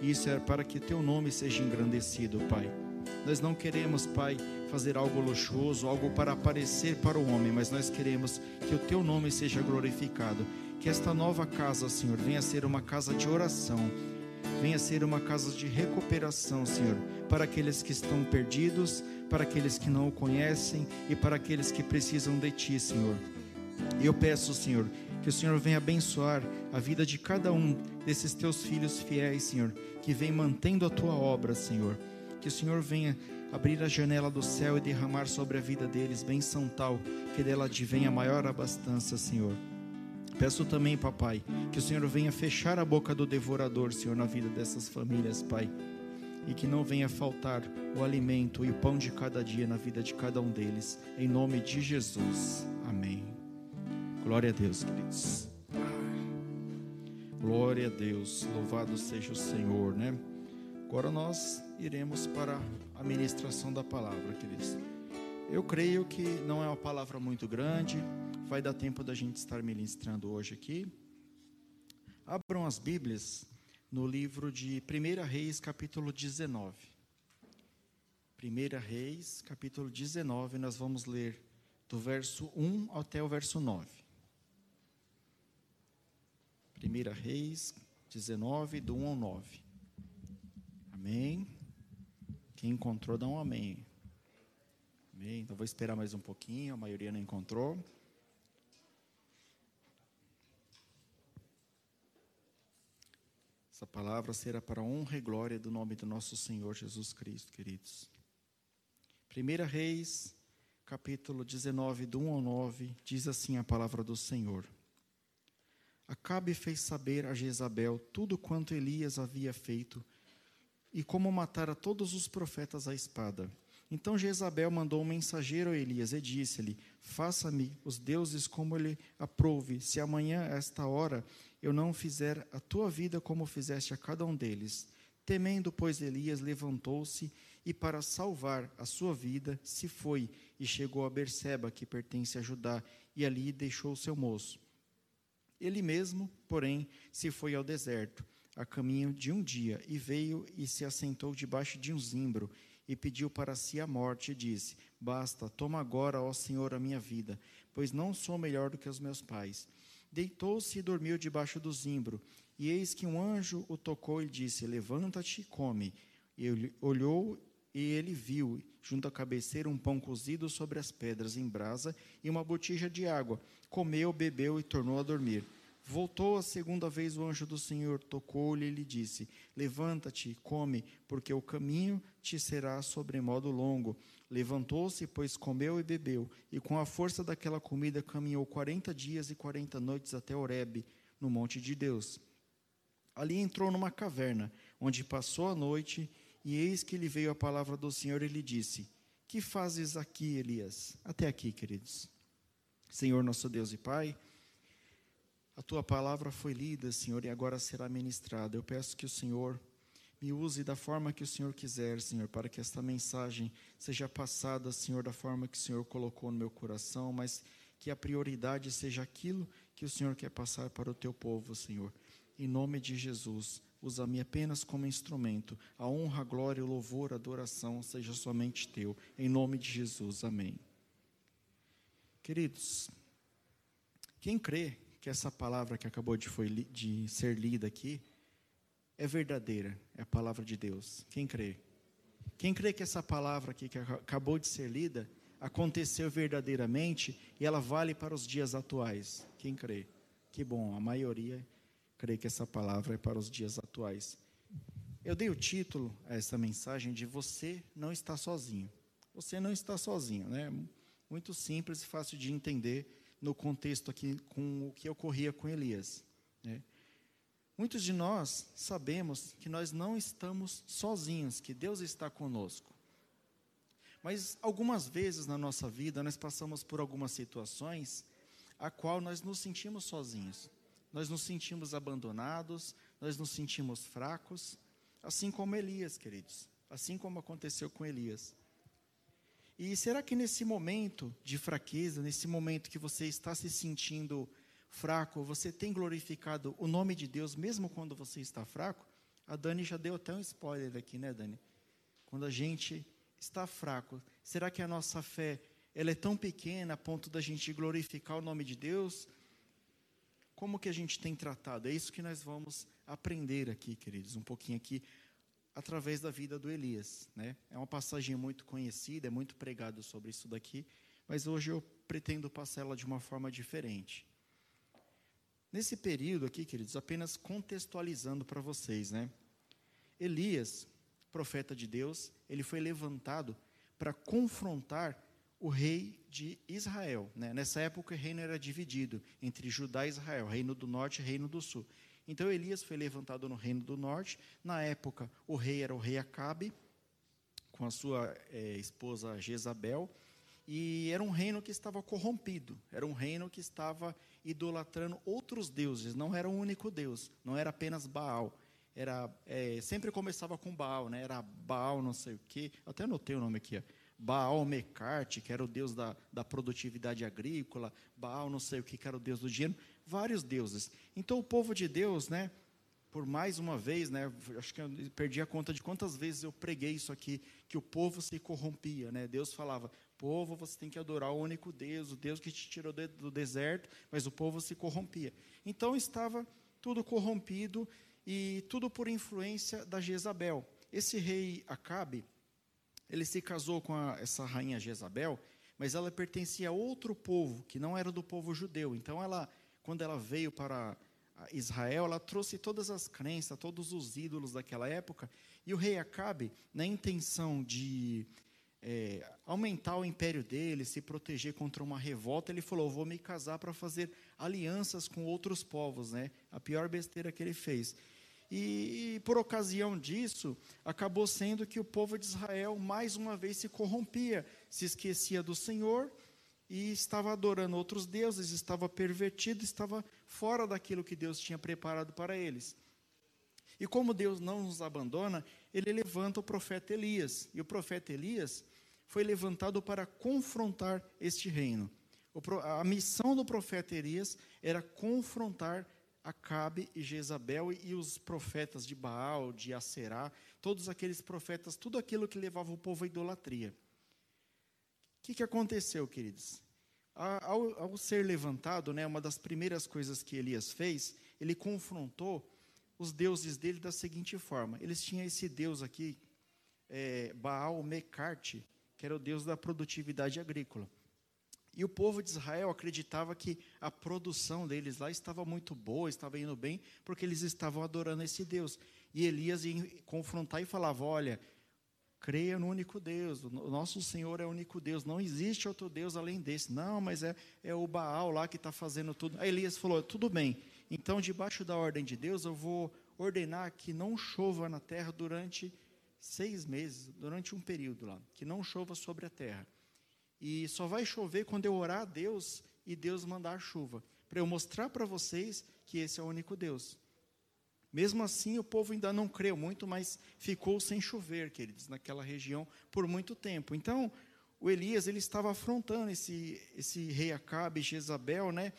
Isso é para que Teu nome seja engrandecido, Pai. Nós não queremos, Pai, fazer algo luxuoso, algo para aparecer para o homem, mas nós queremos que o Teu nome seja glorificado. Que esta nova casa, Senhor, venha ser uma casa de oração, venha ser uma casa de recuperação, Senhor, para aqueles que estão perdidos, para aqueles que não o conhecem e para aqueles que precisam de Ti, Senhor. E eu peço, Senhor, que o Senhor venha abençoar a vida de cada um desses teus filhos fiéis, Senhor, que vem mantendo a tua obra, Senhor. Que o Senhor venha abrir a janela do céu e derramar sobre a vida deles bênção tal que dela advenha maior abastança, Senhor. Peço também, papai, que o Senhor venha fechar a boca do devorador, Senhor, na vida dessas famílias, Pai. E que não venha faltar o alimento e o pão de cada dia na vida de cada um deles. Em nome de Jesus. Amém. Glória a Deus, queridos. Glória a Deus, louvado seja o Senhor, né? Agora nós iremos para a ministração da palavra, queridos. Eu creio que não é uma palavra muito grande, vai dar tempo da gente estar ministrando hoje aqui. Abram as Bíblias no livro de 1 Reis, capítulo 19. 1 Reis, capítulo 19, nós vamos ler do verso 1 até o verso 9. 1 Reis 19, do 1 ao 9. Amém. Quem encontrou, dá um amém. Amém. Então vou esperar mais um pouquinho, a maioria não encontrou. Essa palavra será para a honra e glória do nome do nosso Senhor Jesus Cristo, queridos. 1 Reis, capítulo 19, do 1 ao 9, diz assim a palavra do Senhor. Acabe fez saber a Jezabel tudo quanto Elias havia feito e como matara todos os profetas à espada. Então Jezabel mandou um mensageiro a Elias e disse-lhe: Faça-me os deuses como ele aprouve, se amanhã, a esta hora, eu não fizer a tua vida como fizeste a cada um deles. Temendo, pois, Elias levantou-se e, para salvar a sua vida, se foi e chegou a Berseba, que pertence a Judá, e ali deixou seu moço. Ele mesmo, porém, se foi ao deserto, a caminho de um dia, e veio e se assentou debaixo de um zimbro, e pediu para si a morte, e disse: Basta, toma agora, ó Senhor, a minha vida, pois não sou melhor do que os meus pais. Deitou-se e dormiu debaixo do zimbro, e eis que um anjo o tocou e disse: Levanta-te e come. Ele olhou e ele viu, junto à cabeceira, um pão cozido sobre as pedras em brasa e uma botija de água. Comeu, bebeu e tornou a dormir. Voltou a segunda vez o anjo do Senhor, tocou-lhe e lhe disse: Levanta-te, come, porque o caminho te será sobremodo longo. Levantou-se, pois comeu e bebeu, e com a força daquela comida caminhou quarenta dias e quarenta noites até Horebe, no monte de Deus. Ali entrou numa caverna, onde passou a noite, e eis que lhe veio a palavra do Senhor e lhe disse: Que fazes aqui, Elias? Até aqui, queridos. Senhor nosso Deus e Pai, a tua palavra foi lida, Senhor, e agora será ministrada. Eu peço que o Senhor me use da forma que o Senhor quiser, Senhor, para que esta mensagem seja passada, Senhor, da forma que o Senhor colocou no meu coração, mas que a prioridade seja aquilo que o Senhor quer passar para o teu povo, Senhor. Em nome de Jesus, usa-me apenas como instrumento. A honra, a glória, o louvor, a adoração seja somente teu. Em nome de Jesus, amém. Queridos, quem crê que essa palavra que acabou de, foi, de ser lida aqui é verdadeira, é a palavra de Deus? Quem crê? Quem crê que essa palavra aqui que acabou de ser lida aconteceu verdadeiramente e ela vale para os dias atuais? Quem crê? Que bom, a maioria crê que essa palavra é para os dias atuais. Eu dei o título a essa mensagem de Você não está sozinho. Você não está sozinho, né? Muito simples e fácil de entender no contexto aqui com o que ocorria com Elias. Né? Muitos de nós sabemos que nós não estamos sozinhos, que Deus está conosco. Mas algumas vezes na nossa vida nós passamos por algumas situações a qual nós nos sentimos sozinhos nós nos sentimos abandonados, nós nos sentimos fracos, assim como Elias, queridos, assim como aconteceu com Elias. E será que nesse momento de fraqueza, nesse momento que você está se sentindo fraco, você tem glorificado o nome de Deus mesmo quando você está fraco? A Dani já deu até um spoiler aqui, né, Dani? Quando a gente está fraco, será que a nossa fé ela é tão pequena a ponto da gente glorificar o nome de Deus? como que a gente tem tratado? É isso que nós vamos aprender aqui, queridos, um pouquinho aqui através da vida do Elias, né? É uma passagem muito conhecida, é muito pregado sobre isso daqui, mas hoje eu pretendo passá-la de uma forma diferente. Nesse período aqui, queridos, apenas contextualizando para vocês, né? Elias, profeta de Deus, ele foi levantado para confrontar o rei de Israel. Né? Nessa época, o reino era dividido entre Judá e Israel, reino do norte e reino do sul. Então, Elias foi levantado no reino do norte. Na época, o rei era o rei Acabe, com a sua é, esposa Jezabel. E era um reino que estava corrompido, era um reino que estava idolatrando outros deuses, não era um único Deus, não era apenas Baal. Era, é, sempre começava com Baal, né? era Baal não sei o quê, até anotei o nome aqui, ó. Baal Mecarte, que era o deus da, da produtividade agrícola, Baal não sei o que, que era o deus do dinheiro, vários deuses. Então o povo de Deus, né, por mais uma vez, né, acho que eu perdi a conta de quantas vezes eu preguei isso aqui, que o povo se corrompia, né? Deus falava: "Povo, você tem que adorar o único Deus, o Deus que te tirou do deserto", mas o povo se corrompia. Então estava tudo corrompido e tudo por influência da Jezabel. Esse rei Acabe, ele se casou com a, essa rainha Jezabel, mas ela pertencia a outro povo que não era do povo judeu. Então ela, quando ela veio para Israel, ela trouxe todas as crenças, todos os ídolos daquela época, e o rei Acabe, na intenção de é, aumentar o império dele, se proteger contra uma revolta, ele falou: Vou me casar para fazer alianças com outros povos, né? A pior besteira que ele fez. E, e, por ocasião disso, acabou sendo que o povo de Israel mais uma vez se corrompia, se esquecia do Senhor e estava adorando outros deuses, estava pervertido, estava fora daquilo que Deus tinha preparado para eles. E como Deus não nos abandona, ele levanta o profeta Elias. E o profeta Elias foi levantado para confrontar este reino. A missão do profeta Elias era confrontar Acabe e Jezabel e os profetas de Baal, de Aserá, todos aqueles profetas, tudo aquilo que levava o povo à idolatria. Que, que aconteceu, queridos? Ao, ao, ser levantado, né, uma das primeiras coisas que Elias fez, ele confrontou os deuses dele da seguinte forma: eles tinham esse deus aqui, é, Baal Mecarte, que era o deus da produtividade agrícola. E o povo de Israel acreditava que a produção deles lá estava muito boa, estava indo bem, porque eles estavam adorando esse Deus. E Elias ia confrontar e falava: Olha, creia no único Deus, o nosso Senhor é o único Deus, não existe outro Deus além desse. Não, mas é, é o Baal lá que está fazendo tudo. Aí Elias falou: Tudo bem, então, debaixo da ordem de Deus, eu vou ordenar que não chova na terra durante seis meses, durante um período lá, que não chova sobre a terra. E só vai chover quando eu orar a Deus e Deus mandar chuva, para eu mostrar para vocês que esse é o único Deus. Mesmo assim, o povo ainda não creu muito, mas ficou sem chover, queridos, naquela região por muito tempo. Então, o Elias ele estava afrontando esse, esse rei Acabe, Jezabel, né?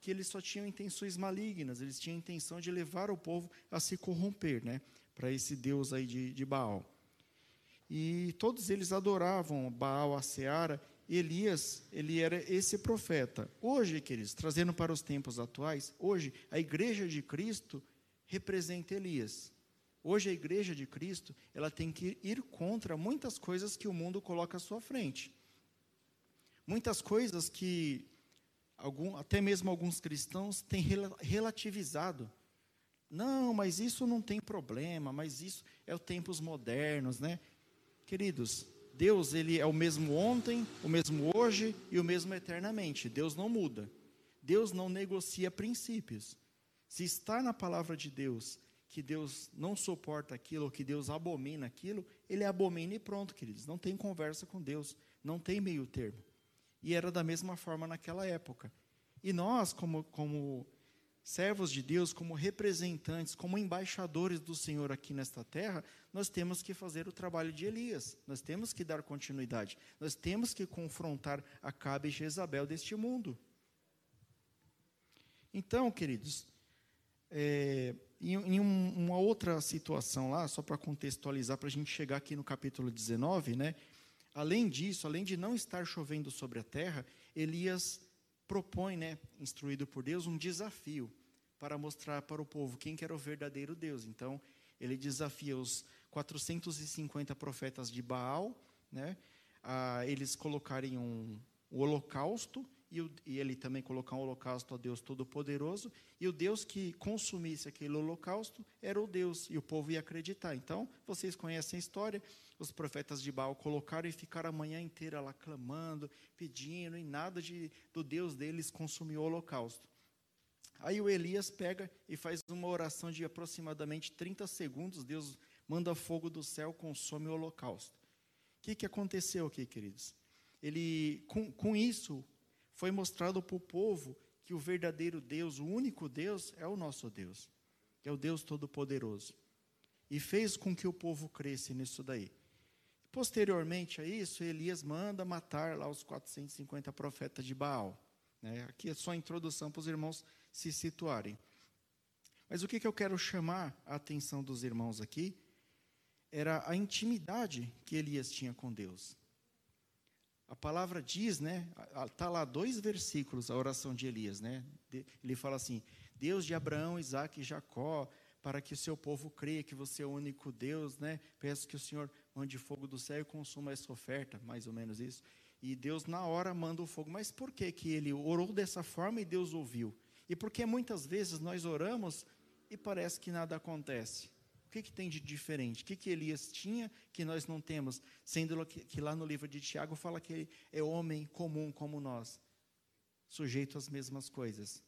Que eles só tinham intenções malignas, eles tinham a intenção de levar o povo a se corromper, né? Para esse Deus aí de, de Baal. E todos eles adoravam Baal, a Seara, Elias, ele era esse profeta. Hoje, queridos, trazendo para os tempos atuais, hoje a igreja de Cristo representa Elias. Hoje a igreja de Cristo, ela tem que ir contra muitas coisas que o mundo coloca à sua frente. Muitas coisas que algum, até mesmo alguns cristãos têm relativizado. Não, mas isso não tem problema, mas isso é os tempos modernos, né? Queridos, Deus ele é o mesmo ontem, o mesmo hoje e o mesmo eternamente. Deus não muda. Deus não negocia princípios. Se está na palavra de Deus que Deus não suporta aquilo, ou que Deus abomina aquilo, ele abomina e pronto, queridos. Não tem conversa com Deus, não tem meio termo. E era da mesma forma naquela época. E nós, como, como servos de Deus, como representantes, como embaixadores do Senhor aqui nesta terra, nós temos que fazer o trabalho de Elias, nós temos que dar continuidade, nós temos que confrontar Acabe e Jezabel deste mundo. Então, queridos, é, em, em um, uma outra situação lá, só para contextualizar, para a gente chegar aqui no capítulo 19, né? Além disso, além de não estar chovendo sobre a terra, Elias propõe, né, instruído por Deus, um desafio para mostrar para o povo quem que era o verdadeiro Deus. Então, ele desafia os 450 profetas de Baal, né, a eles colocarem um, um holocausto e, o, e, ele também colocar um holocausto a Deus Todo-Poderoso, e o Deus que consumisse aquele holocausto era o Deus, e o povo ia acreditar. Então, vocês conhecem a história, os profetas de Baal colocaram e ficaram a manhã inteira lá clamando, pedindo, e nada de, do Deus deles consumiu o holocausto. Aí o Elias pega e faz uma oração de aproximadamente 30 segundos, Deus manda fogo do céu, consome o holocausto. O que, que aconteceu aqui, queridos? ele, com, com isso, foi mostrado para o povo que o verdadeiro Deus, o único Deus, é o nosso Deus, que é o Deus Todo-Poderoso. E fez com que o povo cresce nisso daí. Posteriormente a isso, Elias manda matar lá os 450 profetas de Baal. Né? Aqui é só a introdução para os irmãos se situarem. Mas o que, que eu quero chamar a atenção dos irmãos aqui era a intimidade que Elias tinha com Deus. A palavra diz, né? Está lá dois versículos a oração de Elias, né? Ele fala assim: Deus de Abraão, Isaac e Jacó, para que o seu povo creia que você é o único Deus, né? Peço que o Senhor mande fogo do céu e consuma essa oferta, mais ou menos isso. E Deus na hora manda o fogo. Mas por que que ele orou dessa forma e Deus ouviu? E porque muitas vezes nós oramos e parece que nada acontece. O que, que tem de diferente? O que, que Elias tinha que nós não temos? Sendo que, lá no livro de Tiago fala que ele é homem comum como nós, sujeito às mesmas coisas.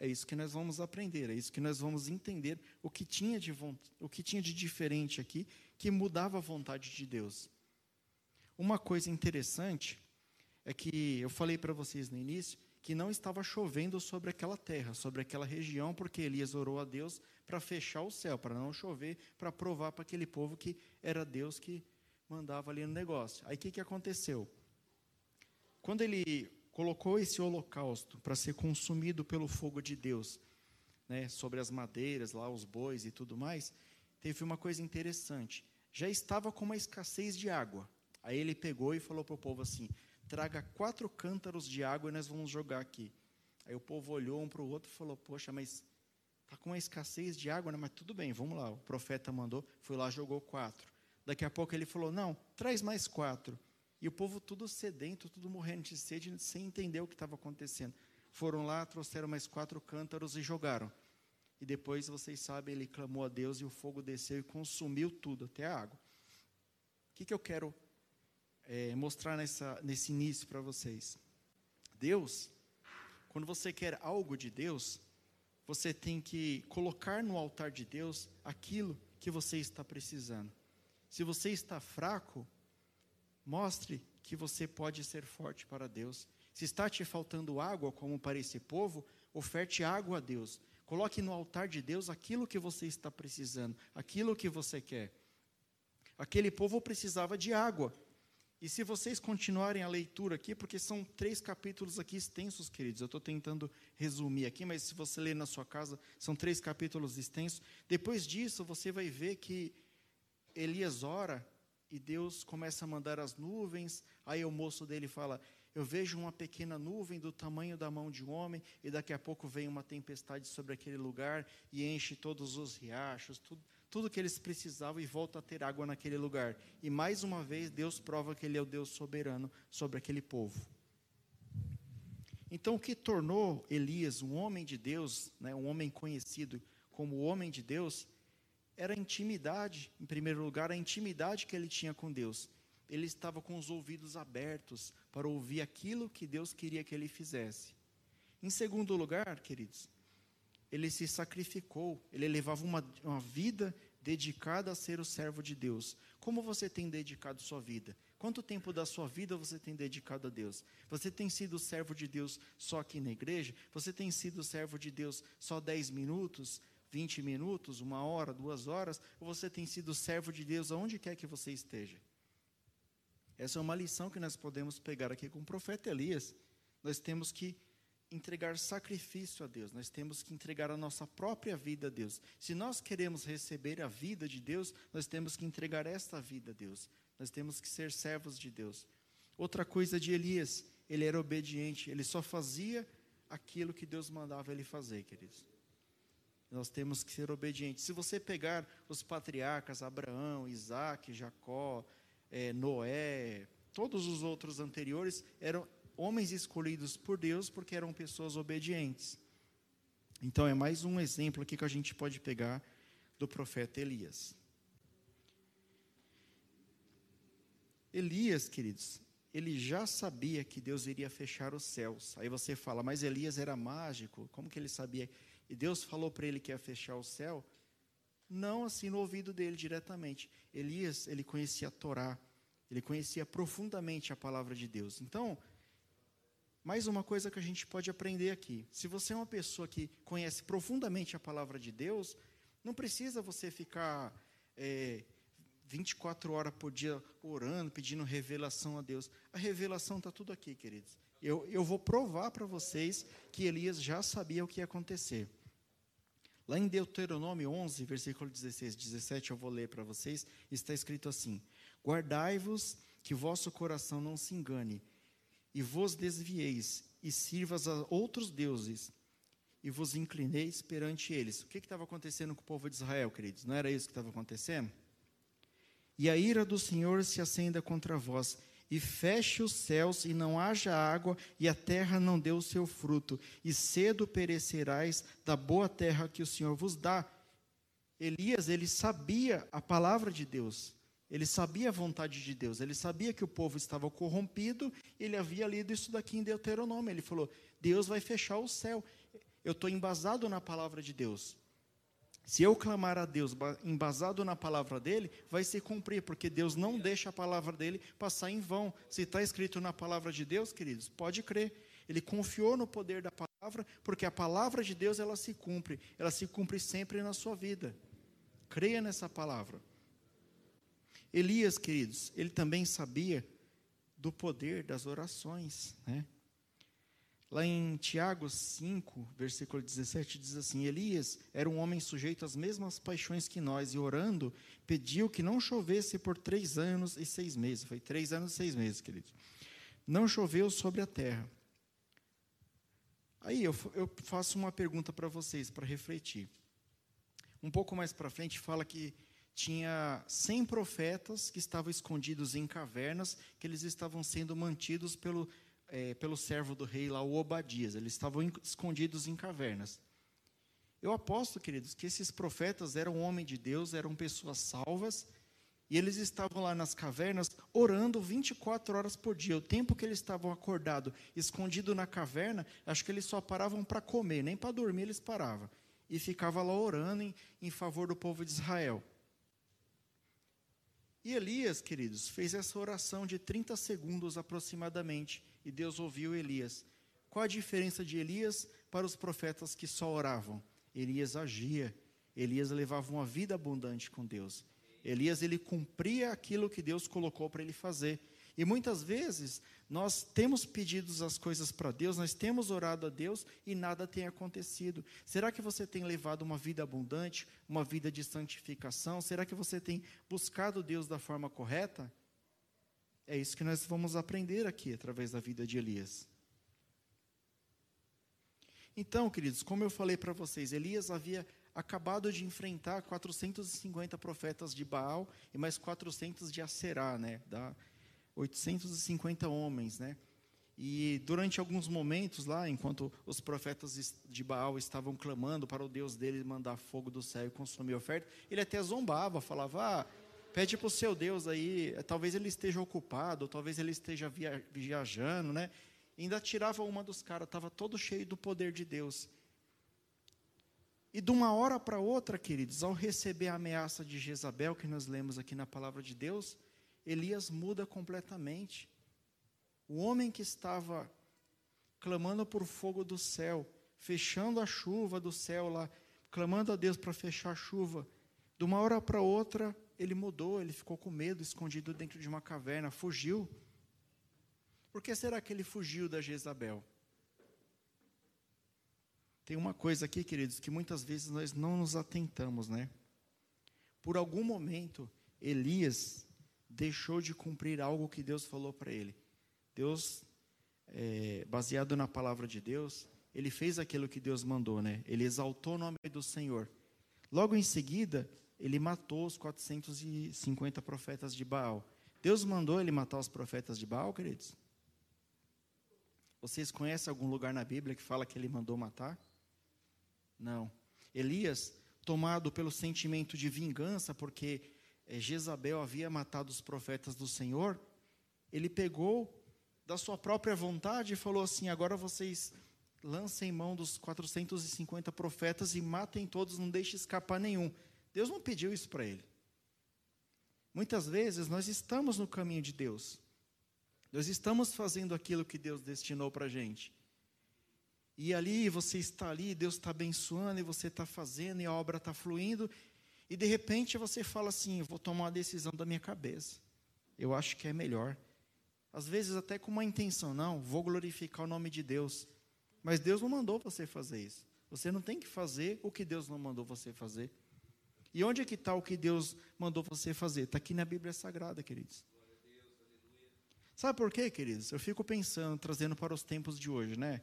É isso que nós vamos aprender, é isso que nós vamos entender o que tinha de, o que tinha de diferente aqui, que mudava a vontade de Deus. Uma coisa interessante é que eu falei para vocês no início que não estava chovendo sobre aquela terra, sobre aquela região, porque Elias orou a Deus para fechar o céu, para não chover, para provar para aquele povo que era Deus que mandava ali no negócio. Aí o que, que aconteceu? Quando ele colocou esse holocausto para ser consumido pelo fogo de Deus, né, sobre as madeiras, lá os bois e tudo mais, teve uma coisa interessante. Já estava com uma escassez de água. Aí ele pegou e falou para o povo assim: traga quatro cântaros de água e nós vamos jogar aqui. Aí o povo olhou um para o outro e falou: Poxa, mas Está com uma escassez de água, né? mas tudo bem, vamos lá. O profeta mandou, foi lá, jogou quatro. Daqui a pouco ele falou: Não, traz mais quatro. E o povo tudo sedento, tudo morrendo de sede, sem entender o que estava acontecendo. Foram lá, trouxeram mais quatro cântaros e jogaram. E depois, vocês sabem, ele clamou a Deus e o fogo desceu e consumiu tudo, até a água. O que, que eu quero é, mostrar nessa, nesse início para vocês? Deus, quando você quer algo de Deus, você tem que colocar no altar de Deus aquilo que você está precisando. Se você está fraco, mostre que você pode ser forte para Deus. Se está te faltando água, como para esse povo, oferte água a Deus. Coloque no altar de Deus aquilo que você está precisando, aquilo que você quer. Aquele povo precisava de água. E se vocês continuarem a leitura aqui, porque são três capítulos aqui extensos, queridos, eu estou tentando resumir aqui, mas se você ler na sua casa, são três capítulos extensos. Depois disso, você vai ver que Elias ora e Deus começa a mandar as nuvens. Aí o moço dele fala: Eu vejo uma pequena nuvem do tamanho da mão de um homem, e daqui a pouco vem uma tempestade sobre aquele lugar e enche todos os riachos, tudo tudo que eles precisavam e volta a ter água naquele lugar. E mais uma vez, Deus prova que Ele é o Deus soberano sobre aquele povo. Então, o que tornou Elias um homem de Deus, né, um homem conhecido como homem de Deus, era a intimidade, em primeiro lugar, a intimidade que ele tinha com Deus. Ele estava com os ouvidos abertos para ouvir aquilo que Deus queria que ele fizesse. Em segundo lugar, queridos, ele se sacrificou, ele levava uma, uma vida dedicada a ser o servo de Deus. Como você tem dedicado sua vida? Quanto tempo da sua vida você tem dedicado a Deus? Você tem sido servo de Deus só aqui na igreja? Você tem sido servo de Deus só 10 minutos, 20 minutos, uma hora, duas horas? Ou você tem sido servo de Deus aonde quer que você esteja? Essa é uma lição que nós podemos pegar aqui com o profeta Elias. Nós temos que entregar sacrifício a Deus, nós temos que entregar a nossa própria vida a Deus. Se nós queremos receber a vida de Deus, nós temos que entregar esta vida a Deus. Nós temos que ser servos de Deus. Outra coisa de Elias, ele era obediente, ele só fazia aquilo que Deus mandava ele fazer, queridos. Nós temos que ser obedientes. Se você pegar os patriarcas, Abraão, Isaac, Jacó, é, Noé, todos os outros anteriores eram homens escolhidos por Deus porque eram pessoas obedientes. Então é mais um exemplo aqui que a gente pode pegar do profeta Elias. Elias, queridos, ele já sabia que Deus iria fechar os céus. Aí você fala, mas Elias era mágico, como que ele sabia? E Deus falou para ele que ia fechar o céu? Não assim no ouvido dele diretamente. Elias, ele conhecia a Torá, Ele conhecia profundamente a palavra de Deus. Então, mais uma coisa que a gente pode aprender aqui. Se você é uma pessoa que conhece profundamente a palavra de Deus, não precisa você ficar é, 24 horas por dia orando, pedindo revelação a Deus. A revelação está tudo aqui, queridos. Eu, eu vou provar para vocês que Elias já sabia o que ia acontecer. Lá em Deuteronômio 11, versículo 16, 17, eu vou ler para vocês, está escrito assim: Guardai-vos que vosso coração não se engane, e vos desvieis, e sirvas a outros deuses, e vos inclineis perante eles. O que estava acontecendo com o povo de Israel, queridos? Não era isso que estava acontecendo? E a ira do Senhor se acenda contra vós, e feche os céus, e não haja água, e a terra não dê o seu fruto, e cedo perecerás da boa terra que o Senhor vos dá. Elias, ele sabia a palavra de Deus, ele sabia a vontade de Deus, ele sabia que o povo estava corrompido, ele havia lido isso daqui em Deuteronômio. Ele falou: Deus vai fechar o céu. Eu estou embasado na palavra de Deus. Se eu clamar a Deus embasado na palavra dele, vai se cumprir, porque Deus não deixa a palavra dele passar em vão. Se está escrito na palavra de Deus, queridos, pode crer. Ele confiou no poder da palavra, porque a palavra de Deus ela se cumpre, ela se cumpre sempre na sua vida. Creia nessa palavra. Elias, queridos, ele também sabia do poder das orações, né? Lá em Tiago 5, versículo 17, diz assim: Elias era um homem sujeito às mesmas paixões que nós, e orando, pediu que não chovesse por três anos e seis meses. Foi três anos e seis meses, queridos. Não choveu sobre a terra. Aí eu, eu faço uma pergunta para vocês, para refletir. Um pouco mais para frente, fala que tinha 100 profetas que estavam escondidos em cavernas, que eles estavam sendo mantidos pelo é, pelo servo do rei lá, o Obadias. Eles estavam escondidos em cavernas. Eu aposto, queridos, que esses profetas eram homens de Deus, eram pessoas salvas, e eles estavam lá nas cavernas orando 24 horas por dia. O tempo que eles estavam acordados, escondidos na caverna, acho que eles só paravam para comer, nem para dormir eles paravam. E ficava lá orando em, em favor do povo de Israel. E Elias, queridos, fez essa oração de 30 segundos aproximadamente e Deus ouviu Elias. Qual a diferença de Elias para os profetas que só oravam? Elias agia, Elias levava uma vida abundante com Deus. Elias ele cumpria aquilo que Deus colocou para ele fazer. E muitas vezes nós temos pedido as coisas para Deus, nós temos orado a Deus e nada tem acontecido. Será que você tem levado uma vida abundante, uma vida de santificação? Será que você tem buscado Deus da forma correta? É isso que nós vamos aprender aqui através da vida de Elias. Então, queridos, como eu falei para vocês, Elias havia acabado de enfrentar 450 profetas de Baal e mais 400 de Aserá, né? Da 850 homens, né? E durante alguns momentos lá, enquanto os profetas de Baal estavam clamando para o Deus dele mandar fogo do céu e consumir a oferta, ele até zombava, falava: ah, Pede para o seu Deus aí, talvez ele esteja ocupado, talvez ele esteja via, viajando, né? E ainda tirava uma dos caras, estava todo cheio do poder de Deus. E de uma hora para outra, queridos, ao receber a ameaça de Jezabel, que nós lemos aqui na palavra de Deus, Elias muda completamente. O homem que estava clamando por fogo do céu, fechando a chuva do céu lá, clamando a Deus para fechar a chuva, de uma hora para outra, ele mudou, ele ficou com medo, escondido dentro de uma caverna, fugiu. Por que será que ele fugiu da Jezabel? Tem uma coisa aqui, queridos, que muitas vezes nós não nos atentamos, né? Por algum momento, Elias deixou de cumprir algo que Deus falou para ele. Deus, é, baseado na palavra de Deus, ele fez aquilo que Deus mandou, né? Ele exaltou o nome do Senhor. Logo em seguida, ele matou os 450 profetas de Baal. Deus mandou ele matar os profetas de Baal, queridos? Vocês conhecem algum lugar na Bíblia que fala que ele mandou matar? Não. Elias, tomado pelo sentimento de vingança, porque Jezabel havia matado os profetas do Senhor, ele pegou da sua própria vontade e falou assim: agora vocês lancem mão dos 450 profetas e matem todos, não deixe escapar nenhum. Deus não pediu isso para ele. Muitas vezes nós estamos no caminho de Deus. Nós estamos fazendo aquilo que Deus destinou para a gente. E ali você está ali, Deus está abençoando, e você está fazendo, e a obra está fluindo, e de repente você fala assim: vou tomar uma decisão da minha cabeça. Eu acho que é melhor. Às vezes até com uma intenção, não, vou glorificar o nome de Deus. Mas Deus não mandou você fazer isso. Você não tem que fazer o que Deus não mandou você fazer. E onde é que está o que Deus mandou você fazer? Está aqui na Bíblia Sagrada, queridos. Sabe por quê, queridos? Eu fico pensando, trazendo para os tempos de hoje, né?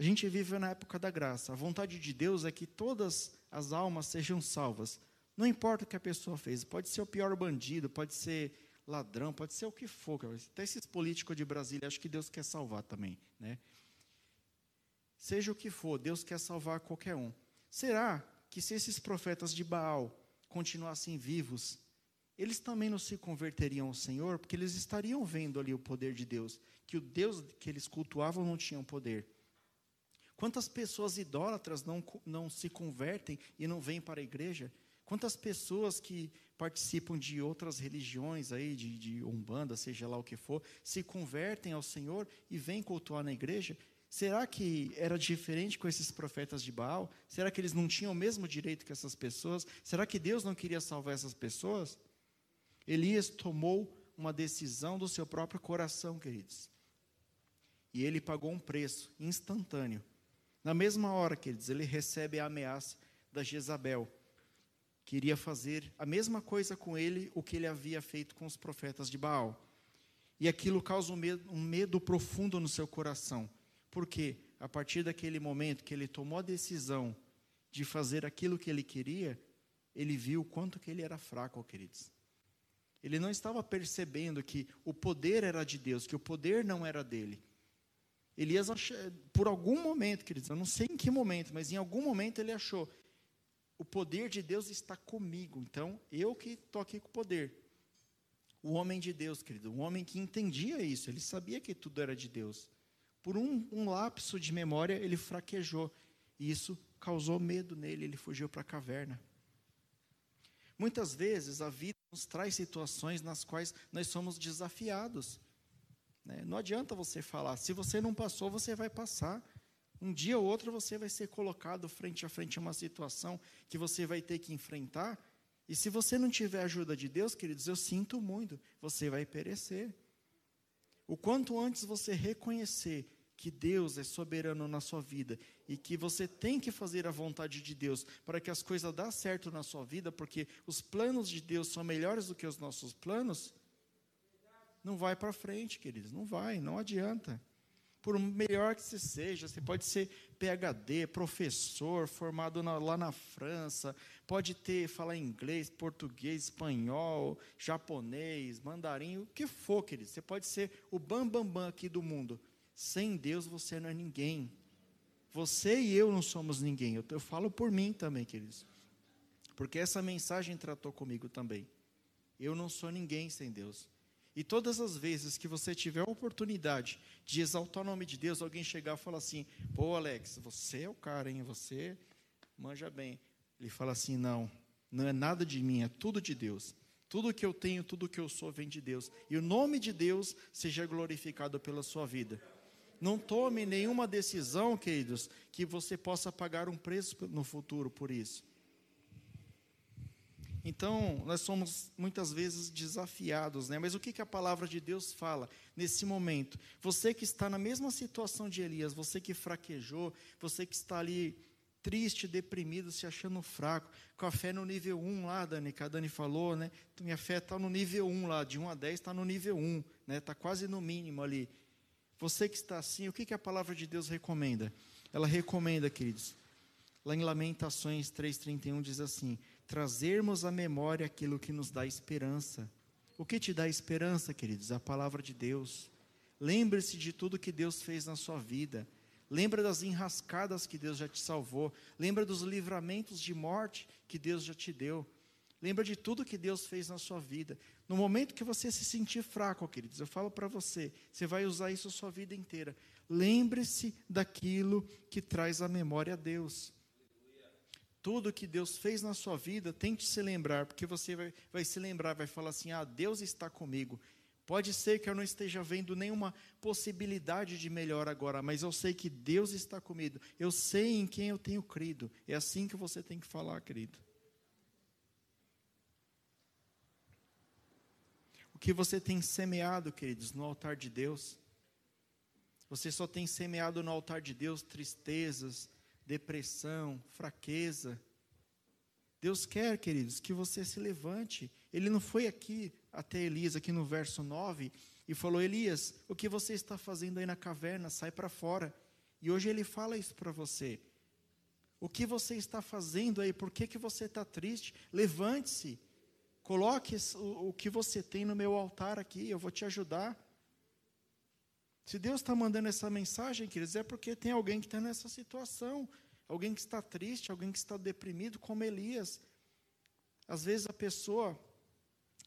A gente vive na época da graça. A vontade de Deus é que todas as almas sejam salvas. Não importa o que a pessoa fez. Pode ser o pior bandido, pode ser ladrão, pode ser o que for. Até esses políticos de Brasília, acho que Deus quer salvar também, né? Seja o que for, Deus quer salvar qualquer um. Será que se esses profetas de Baal continuassem vivos, eles também não se converteriam ao Senhor, porque eles estariam vendo ali o poder de Deus, que o Deus que eles cultuavam não tinha poder. Quantas pessoas idólatras não, não se convertem e não vêm para a igreja? Quantas pessoas que participam de outras religiões aí, de, de umbanda, seja lá o que for, se convertem ao Senhor e vêm cultuar na igreja Será que era diferente com esses profetas de Baal? Será que eles não tinham o mesmo direito que essas pessoas? Será que Deus não queria salvar essas pessoas? Elias tomou uma decisão do seu próprio coração, queridos. E ele pagou um preço instantâneo. Na mesma hora, queridos, ele recebe a ameaça da Jezabel. Queria fazer a mesma coisa com ele, o que ele havia feito com os profetas de Baal. E aquilo causa um medo, um medo profundo no seu coração. Porque a partir daquele momento que ele tomou a decisão de fazer aquilo que ele queria, ele viu o quanto que ele era fraco, queridos. Ele não estava percebendo que o poder era de Deus, que o poder não era dele. Elias, por algum momento, queridos, eu não sei em que momento, mas em algum momento ele achou: o poder de Deus está comigo, então eu que estou aqui com o poder. O homem de Deus, querido, o homem que entendia isso, ele sabia que tudo era de Deus. Por um, um lapso de memória, ele fraquejou. E isso causou medo nele, ele fugiu para a caverna. Muitas vezes a vida nos traz situações nas quais nós somos desafiados. Né? Não adianta você falar, se você não passou, você vai passar. Um dia ou outro você vai ser colocado frente a frente a uma situação que você vai ter que enfrentar. E se você não tiver ajuda de Deus, queridos, eu sinto muito, você vai perecer. O quanto antes você reconhecer que Deus é soberano na sua vida e que você tem que fazer a vontade de Deus para que as coisas dêem certo na sua vida, porque os planos de Deus são melhores do que os nossos planos, não vai para frente, queridos, não vai, não adianta. Por melhor que você seja, você pode ser PhD, professor, formado na, lá na França, pode ter, falar inglês, português, espanhol, japonês, mandarim, o que for, querido. Você pode ser o bambambam bam, bam aqui do mundo. Sem Deus você não é ninguém. Você e eu não somos ninguém. Eu, eu falo por mim também, queridos. Porque essa mensagem tratou comigo também. Eu não sou ninguém sem Deus. E todas as vezes que você tiver a oportunidade de exaltar o nome de Deus, alguém chegar e falar assim: pô, Alex, você é o cara, hein? Você manja bem. Ele fala assim: não, não é nada de mim, é tudo de Deus. Tudo que eu tenho, tudo que eu sou vem de Deus. E o nome de Deus seja glorificado pela sua vida. Não tome nenhuma decisão, queridos, que você possa pagar um preço no futuro por isso. Então, nós somos muitas vezes desafiados, né? Mas o que, que a palavra de Deus fala nesse momento? Você que está na mesma situação de Elias, você que fraquejou, você que está ali triste, deprimido, se achando fraco, com a fé no nível 1 lá, Dani, que a Dani falou, né? Minha fé está no nível 1 lá, de 1 a 10 está no nível 1, né? Está quase no mínimo ali. Você que está assim, o que, que a palavra de Deus recomenda? Ela recomenda, queridos, lá em Lamentações 3,31 diz assim: trazermos à memória aquilo que nos dá esperança. O que te dá esperança, queridos? A palavra de Deus. Lembre-se de tudo que Deus fez na sua vida. Lembra das enrascadas que Deus já te salvou. Lembra dos livramentos de morte que Deus já te deu. Lembra de tudo que Deus fez na sua vida. No momento que você se sentir fraco, queridos, eu falo para você, você vai usar isso a sua vida inteira. Lembre-se daquilo que traz a memória a Deus. Tudo que Deus fez na sua vida, tente se lembrar, porque você vai, vai se lembrar, vai falar assim: ah, Deus está comigo. Pode ser que eu não esteja vendo nenhuma possibilidade de melhor agora, mas eu sei que Deus está comigo. Eu sei em quem eu tenho crido. É assim que você tem que falar, querido. O que você tem semeado, queridos, no altar de Deus? Você só tem semeado no altar de Deus tristezas, depressão, fraqueza. Deus quer, queridos, que você se levante. Ele não foi aqui até Elias, aqui no verso 9, e falou: Elias, o que você está fazendo aí na caverna? Sai para fora. E hoje ele fala isso para você. O que você está fazendo aí? Por que, que você está triste? Levante-se. Coloque o que você tem no meu altar aqui, eu vou te ajudar. Se Deus está mandando essa mensagem, queridos, é porque tem alguém que está nessa situação, alguém que está triste, alguém que está deprimido, como Elias. Às vezes a pessoa,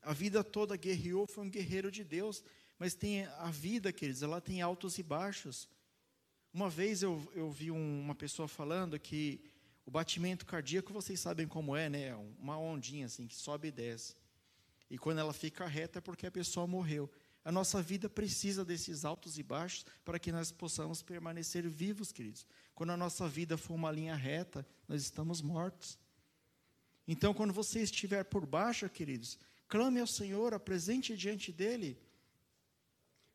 a vida toda guerreou, foi um guerreiro de Deus, mas tem a vida, queridos, ela tem altos e baixos. Uma vez eu, eu vi um, uma pessoa falando que o batimento cardíaco, vocês sabem como é, né? Uma ondinha assim, que sobe e desce. E quando ela fica reta é porque a pessoa morreu. A nossa vida precisa desses altos e baixos para que nós possamos permanecer vivos, queridos. Quando a nossa vida for uma linha reta, nós estamos mortos. Então, quando você estiver por baixo, queridos, clame ao Senhor, apresente diante dele.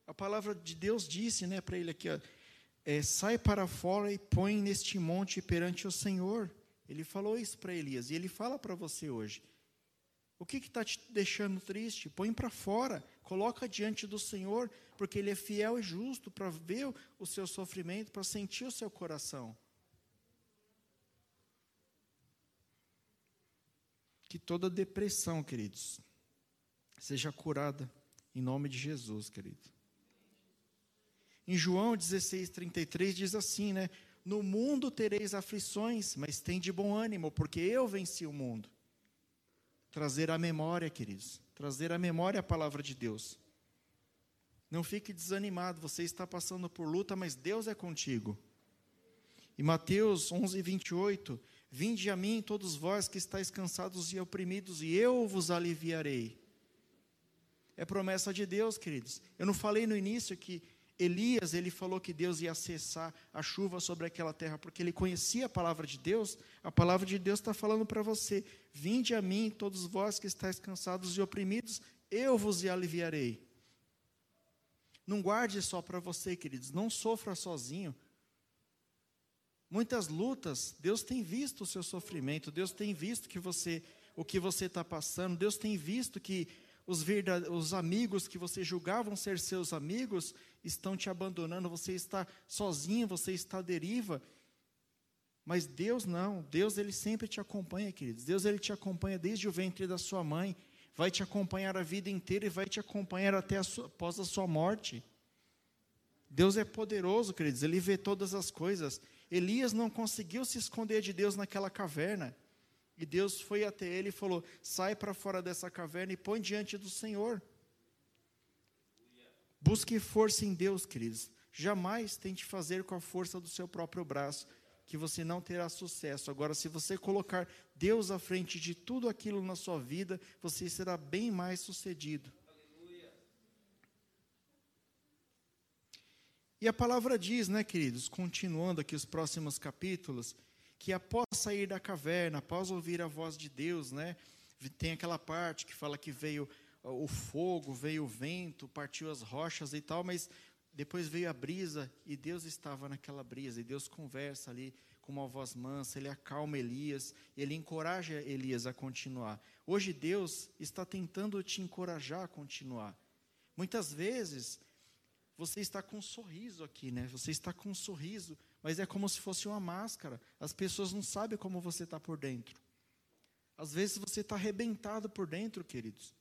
A palavra de Deus disse, né, para ele aqui, ó, é, sai para fora e põe neste monte perante o Senhor. Ele falou isso para Elias e ele fala para você hoje. O que está te deixando triste? Põe para fora, coloca diante do Senhor, porque Ele é fiel e justo para ver o seu sofrimento, para sentir o seu coração. Que toda depressão, queridos, seja curada em nome de Jesus, querido. Em João 16, 33 diz assim, né? No mundo tereis aflições, mas tem de bom ânimo, porque eu venci o mundo trazer à memória, queridos, trazer à memória a palavra de Deus. Não fique desanimado, você está passando por luta, mas Deus é contigo. E Mateus 11, 28, Vinde a mim todos vós que estáis cansados e oprimidos, e eu vos aliviarei. É promessa de Deus, queridos. Eu não falei no início que Elias, ele falou que Deus ia cessar a chuva sobre aquela terra, porque ele conhecia a palavra de Deus. A palavra de Deus está falando para você: Vinde a mim, todos vós que estáis cansados e oprimidos, eu vos aliviarei. Não guarde só para você, queridos, não sofra sozinho. Muitas lutas, Deus tem visto o seu sofrimento, Deus tem visto que você, o que você está passando, Deus tem visto que os, os amigos que você julgavam ser seus amigos estão te abandonando, você está sozinho, você está à deriva. Mas Deus não, Deus ele sempre te acompanha, queridos. Deus ele te acompanha desde o ventre da sua mãe, vai te acompanhar a vida inteira e vai te acompanhar até a sua, após a sua morte. Deus é poderoso, queridos, ele vê todas as coisas. Elias não conseguiu se esconder de Deus naquela caverna. E Deus foi até ele e falou: sai para fora dessa caverna e põe diante do Senhor. Busque força em Deus, queridos. Jamais tente fazer com a força do seu próprio braço, que você não terá sucesso. Agora, se você colocar Deus à frente de tudo aquilo na sua vida, você será bem mais sucedido. E a palavra diz, né, queridos, continuando aqui os próximos capítulos, que após sair da caverna, após ouvir a voz de Deus, né, tem aquela parte que fala que veio o fogo, veio o vento, partiu as rochas e tal, mas depois veio a brisa e Deus estava naquela brisa, e Deus conversa ali com uma voz mansa, ele acalma Elias, ele encoraja Elias a continuar. Hoje Deus está tentando te encorajar a continuar. Muitas vezes você está com um sorriso aqui, né? Você está com um sorriso, mas é como se fosse uma máscara. As pessoas não sabem como você está por dentro. Às vezes você está arrebentado por dentro, queridos.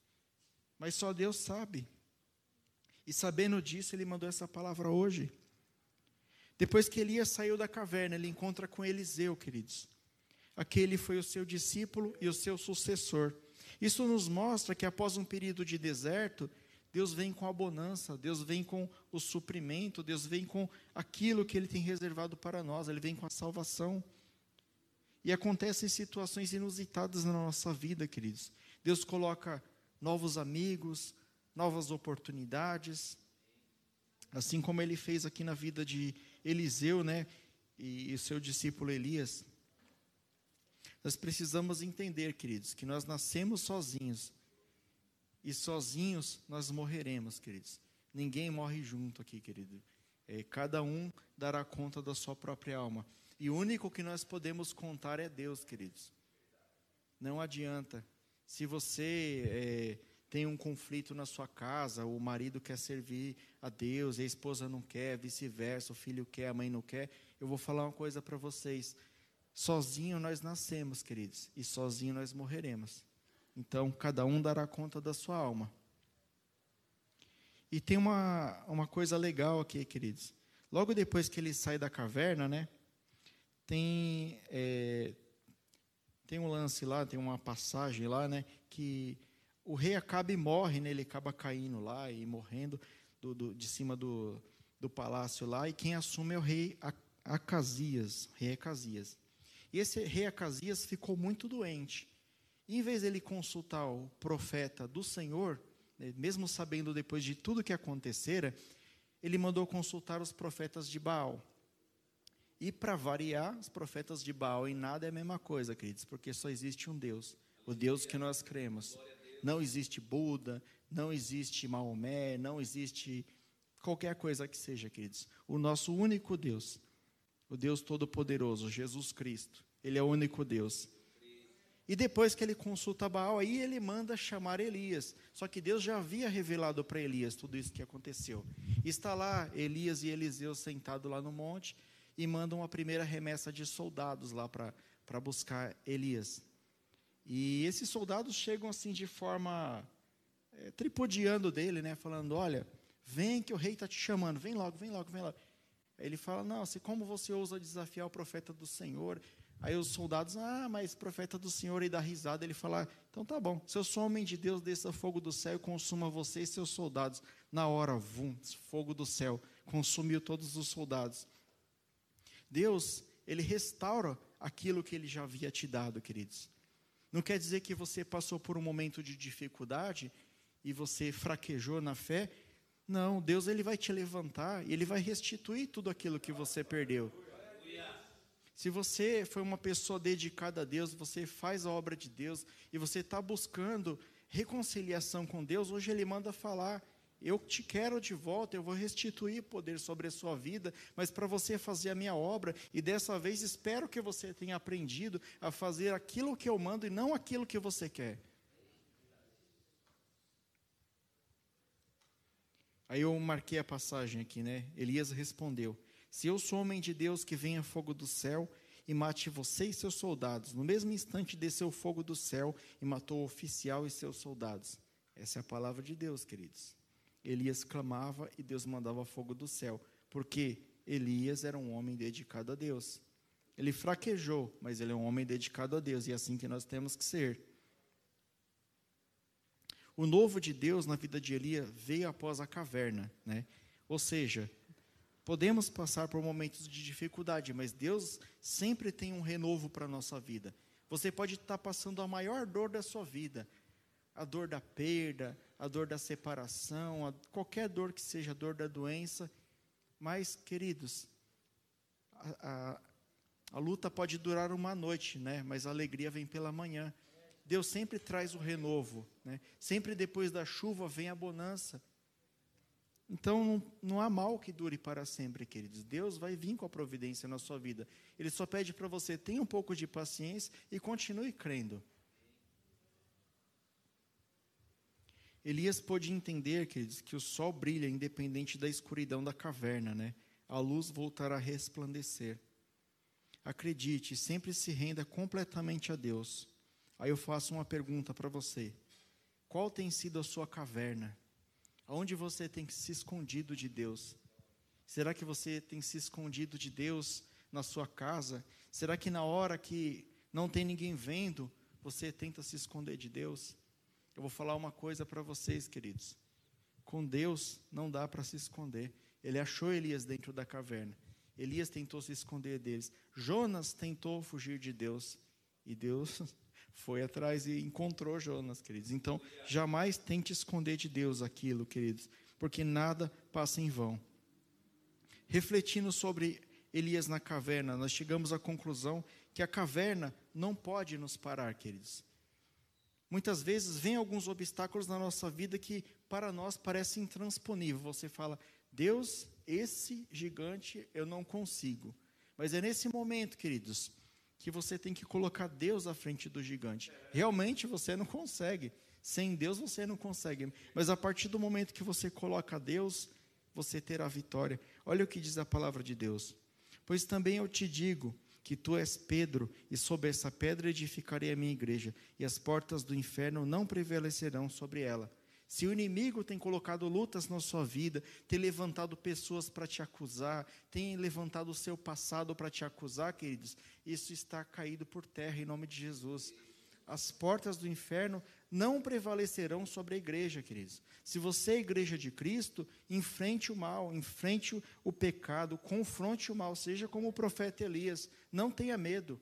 Mas só Deus sabe. E sabendo disso, ele mandou essa palavra hoje. Depois que Elias saiu da caverna, ele encontra com Eliseu, queridos. Aquele foi o seu discípulo e o seu sucessor. Isso nos mostra que após um período de deserto, Deus vem com a bonança, Deus vem com o suprimento, Deus vem com aquilo que Ele tem reservado para nós, Ele vem com a salvação. E acontecem situações inusitadas na nossa vida, queridos. Deus coloca novos amigos, novas oportunidades, assim como ele fez aqui na vida de Eliseu, né, e, o seu discípulo Elias. Nós precisamos entender, queridos, que nós nascemos sozinhos e sozinhos nós morreremos, queridos. Ninguém morre junto aqui, querido. É, cada um dará conta da sua própria alma. E o único que nós podemos contar é Deus, queridos. Não adianta. Se você é, tem um conflito na sua casa, o marido quer servir a Deus, a esposa não quer, vice-versa, o filho quer, a mãe não quer, eu vou falar uma coisa para vocês. Sozinho nós nascemos, queridos, e sozinho nós morreremos. Então, cada um dará conta da sua alma. E tem uma, uma coisa legal aqui, queridos. Logo depois que ele sai da caverna, né? Tem, é, tem um lance lá, tem uma passagem lá, né? Que o rei acaba e morre, né? Ele acaba caindo lá e morrendo do, do, de cima do, do palácio lá. E quem assume é o rei Acasias, rei Acasias. E esse rei Acasias ficou muito doente. E, em vez dele consultar o profeta do Senhor, né, mesmo sabendo depois de tudo que acontecera, ele mandou consultar os profetas de Baal. E para variar, os profetas de Baal em nada é a mesma coisa, queridos, porque só existe um Deus, o Deus que nós cremos. Não existe Buda, não existe Maomé, não existe qualquer coisa que seja, queridos. O nosso único Deus, o Deus Todo-Poderoso, Jesus Cristo, Ele é o único Deus. E depois que ele consulta Baal, aí ele manda chamar Elias. Só que Deus já havia revelado para Elias tudo isso que aconteceu. Está lá Elias e Eliseu sentados lá no monte e mandam a primeira remessa de soldados lá para buscar Elias. E esses soldados chegam assim de forma é, tripudiando dele, né, falando: Olha, vem que o rei está te chamando, vem logo, vem logo, vem logo. Aí ele fala: Não, se como você ousa desafiar o profeta do Senhor? Aí os soldados, ah, mas profeta do Senhor, e dá risada. Ele fala, então tá bom, se eu sou homem de Deus, desça fogo do céu e consuma você e seus soldados. Na hora, vum, fogo do céu, consumiu todos os soldados. Deus, ele restaura aquilo que ele já havia te dado, queridos. Não quer dizer que você passou por um momento de dificuldade e você fraquejou na fé. Não, Deus ele vai te levantar e ele vai restituir tudo aquilo que você perdeu. Se você foi uma pessoa dedicada a Deus, você faz a obra de Deus e você está buscando reconciliação com Deus, hoje Ele manda falar: Eu te quero de volta, eu vou restituir poder sobre a sua vida, mas para você fazer a minha obra, e dessa vez espero que você tenha aprendido a fazer aquilo que eu mando e não aquilo que você quer. Aí eu marquei a passagem aqui, né? Elias respondeu: se eu sou homem de Deus, que venha fogo do céu e mate você e seus soldados. No mesmo instante desceu fogo do céu e matou o oficial e seus soldados. Essa é a palavra de Deus, queridos. Elias clamava e Deus mandava fogo do céu, porque Elias era um homem dedicado a Deus. Ele fraquejou, mas ele é um homem dedicado a Deus, e é assim que nós temos que ser. O novo de Deus na vida de Elias veio após a caverna, né? Ou seja, Podemos passar por momentos de dificuldade, mas Deus sempre tem um renovo para a nossa vida. Você pode estar passando a maior dor da sua vida, a dor da perda, a dor da separação, a, qualquer dor que seja, a dor da doença. Mas, queridos, a, a, a luta pode durar uma noite, né? mas a alegria vem pela manhã. Deus sempre traz o renovo. Né? Sempre depois da chuva vem a bonança. Então não, não, há mal que dure para sempre, queridos. Deus vai vir com a providência na sua vida. Ele só pede para você tenha um pouco de paciência e continue crendo. Elias pôde entender, queridos, que o sol brilha independente da escuridão da caverna, né? A luz voltará a resplandecer. Acredite, sempre se renda completamente a Deus. Aí eu faço uma pergunta para você: qual tem sido a sua caverna? Aonde você tem se escondido de Deus? Será que você tem se escondido de Deus na sua casa? Será que na hora que não tem ninguém vendo, você tenta se esconder de Deus? Eu vou falar uma coisa para vocês, queridos. Com Deus não dá para se esconder. Ele achou Elias dentro da caverna. Elias tentou se esconder deles. Jonas tentou fugir de Deus. E Deus (laughs) foi atrás e encontrou Jonas, queridos. Então, jamais tente esconder de Deus aquilo, queridos, porque nada passa em vão. Refletindo sobre Elias na caverna, nós chegamos à conclusão que a caverna não pode nos parar, queridos. Muitas vezes vem alguns obstáculos na nossa vida que para nós parece intransponível. Você fala, Deus, esse gigante eu não consigo. Mas é nesse momento, queridos, que você tem que colocar Deus à frente do gigante. Realmente você não consegue. Sem Deus você não consegue. Mas a partir do momento que você coloca Deus, você terá vitória. Olha o que diz a palavra de Deus. Pois também eu te digo que tu és Pedro, e sobre essa pedra edificarei a minha igreja, e as portas do inferno não prevalecerão sobre ela. Se o inimigo tem colocado lutas na sua vida, tem levantado pessoas para te acusar, tem levantado o seu passado para te acusar, queridos, isso está caído por terra em nome de Jesus. As portas do inferno não prevalecerão sobre a igreja, queridos. Se você é igreja de Cristo, enfrente o mal, enfrente o, pecado, confronte o mal, seja como o profeta Elias, não tenha medo.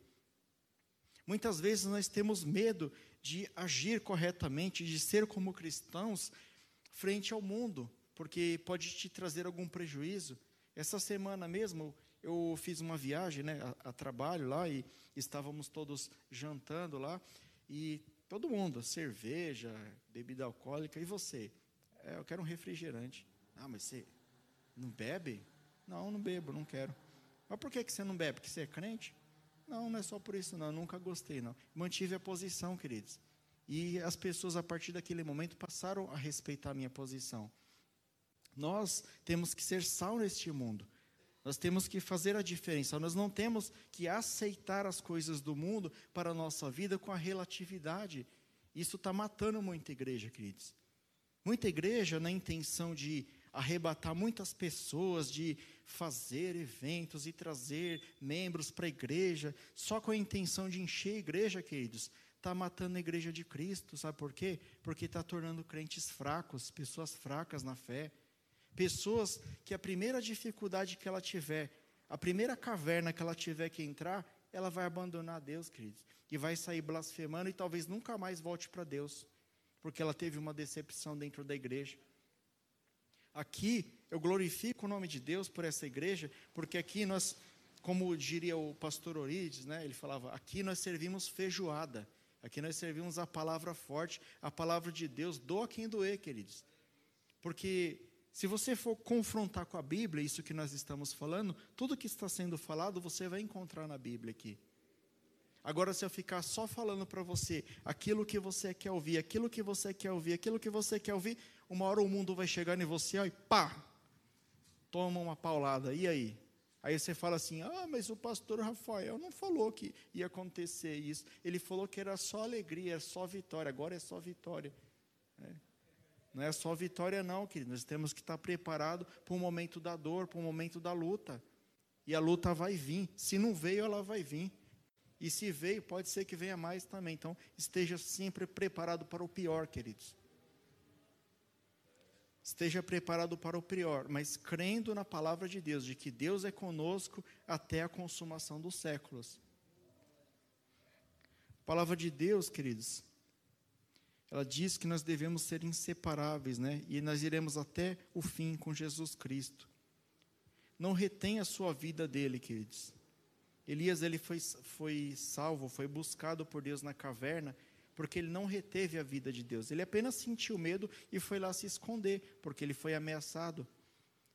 Muitas vezes nós temos medo de agir corretamente, de ser como cristãos frente ao mundo, porque pode te trazer algum prejuízo. Essa semana mesmo eu fiz uma viagem né, a, a trabalho lá e estávamos todos jantando lá e todo mundo, cerveja, bebida alcoólica, e você? É, eu quero um refrigerante. Ah, mas você não bebe? Não, não bebo, não quero. Mas por que, que você não bebe? Porque você é crente? Não, não é só por isso, não. Eu nunca gostei, não. Mantive a posição, queridos. E as pessoas, a partir daquele momento, passaram a respeitar a minha posição. Nós temos que ser sal neste mundo. Nós temos que fazer a diferença. Nós não temos que aceitar as coisas do mundo para a nossa vida com a relatividade. Isso está matando muita igreja, queridos. Muita igreja na intenção de arrebatar muitas pessoas, de fazer eventos e trazer membros para a igreja, só com a intenção de encher a igreja, queridos, está matando a igreja de Cristo. Sabe por quê? Porque está tornando crentes fracos, pessoas fracas na fé. Pessoas que a primeira dificuldade que ela tiver, a primeira caverna que ela tiver que entrar, ela vai abandonar Deus, queridos, e vai sair blasfemando e talvez nunca mais volte para Deus, porque ela teve uma decepção dentro da igreja. Aqui eu glorifico o nome de Deus por essa igreja, porque aqui nós, como diria o pastor Orides, né, ele falava: aqui nós servimos feijoada, aqui nós servimos a palavra forte, a palavra de Deus, doa quem doer, queridos. Porque se você for confrontar com a Bíblia, isso que nós estamos falando, tudo que está sendo falado você vai encontrar na Bíblia aqui. Agora, se eu ficar só falando para você aquilo que você quer ouvir, aquilo que você quer ouvir, aquilo que você quer ouvir, uma hora o mundo vai chegar em você ó, e pá, toma uma paulada. E aí? Aí você fala assim: ah, mas o pastor Rafael não falou que ia acontecer isso. Ele falou que era só alegria, é só vitória. Agora é só vitória. É. Não é só vitória, não, querido. Nós temos que estar preparados para o momento da dor, para o momento da luta. E a luta vai vir. Se não veio, ela vai vir. E se veio, pode ser que venha mais também. Então, esteja sempre preparado para o pior, queridos esteja preparado para o pior, mas crendo na palavra de Deus, de que Deus é conosco até a consumação dos séculos. A palavra de Deus, queridos, ela diz que nós devemos ser inseparáveis, né? E nós iremos até o fim com Jesus Cristo. Não retenha a sua vida dele, queridos. Elias ele foi, foi salvo, foi buscado por Deus na caverna porque ele não reteve a vida de Deus. Ele apenas sentiu medo e foi lá se esconder, porque ele foi ameaçado.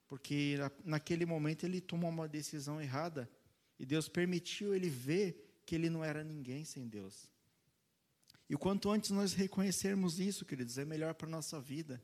Porque naquele momento ele tomou uma decisão errada e Deus permitiu ele ver que ele não era ninguém sem Deus. E quanto antes nós reconhecermos isso, queridos, é melhor para a nossa vida.